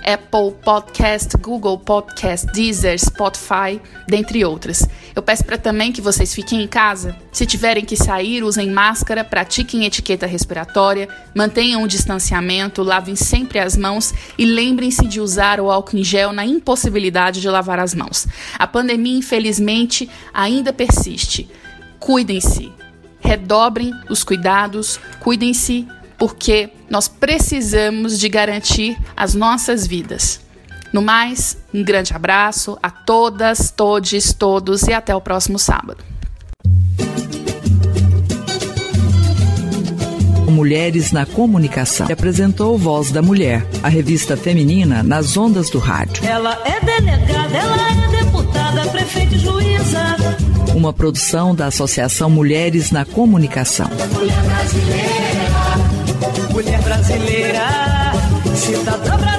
Apple Podcast, Google Podcast, Deezer, Spotify, dentre outras. Eu peço para também que vocês fiquem em casa. Se tiverem que sair, usem máscara, pratiquem etiqueta respiratória, mantenham o distanciamento, lavem sempre as mãos e lembrem-se de usar o álcool em gel na impossibilidade de lavar as mãos. A pandemia, infelizmente, ainda persiste. Cuidem-se, redobrem os cuidados, cuidem-se, porque nós precisamos de garantir as nossas vidas. No mais, um grande abraço a todas, todes, todos e até o próximo sábado.
Mulheres na Comunicação. Apresentou Voz da Mulher, a revista feminina nas ondas do rádio.
Ela é delegada, ela é deputada, prefeita e juíza.
Uma produção da Associação Mulheres na Comunicação.
Mulher brasileira brasileira, cidadã tá brasileira.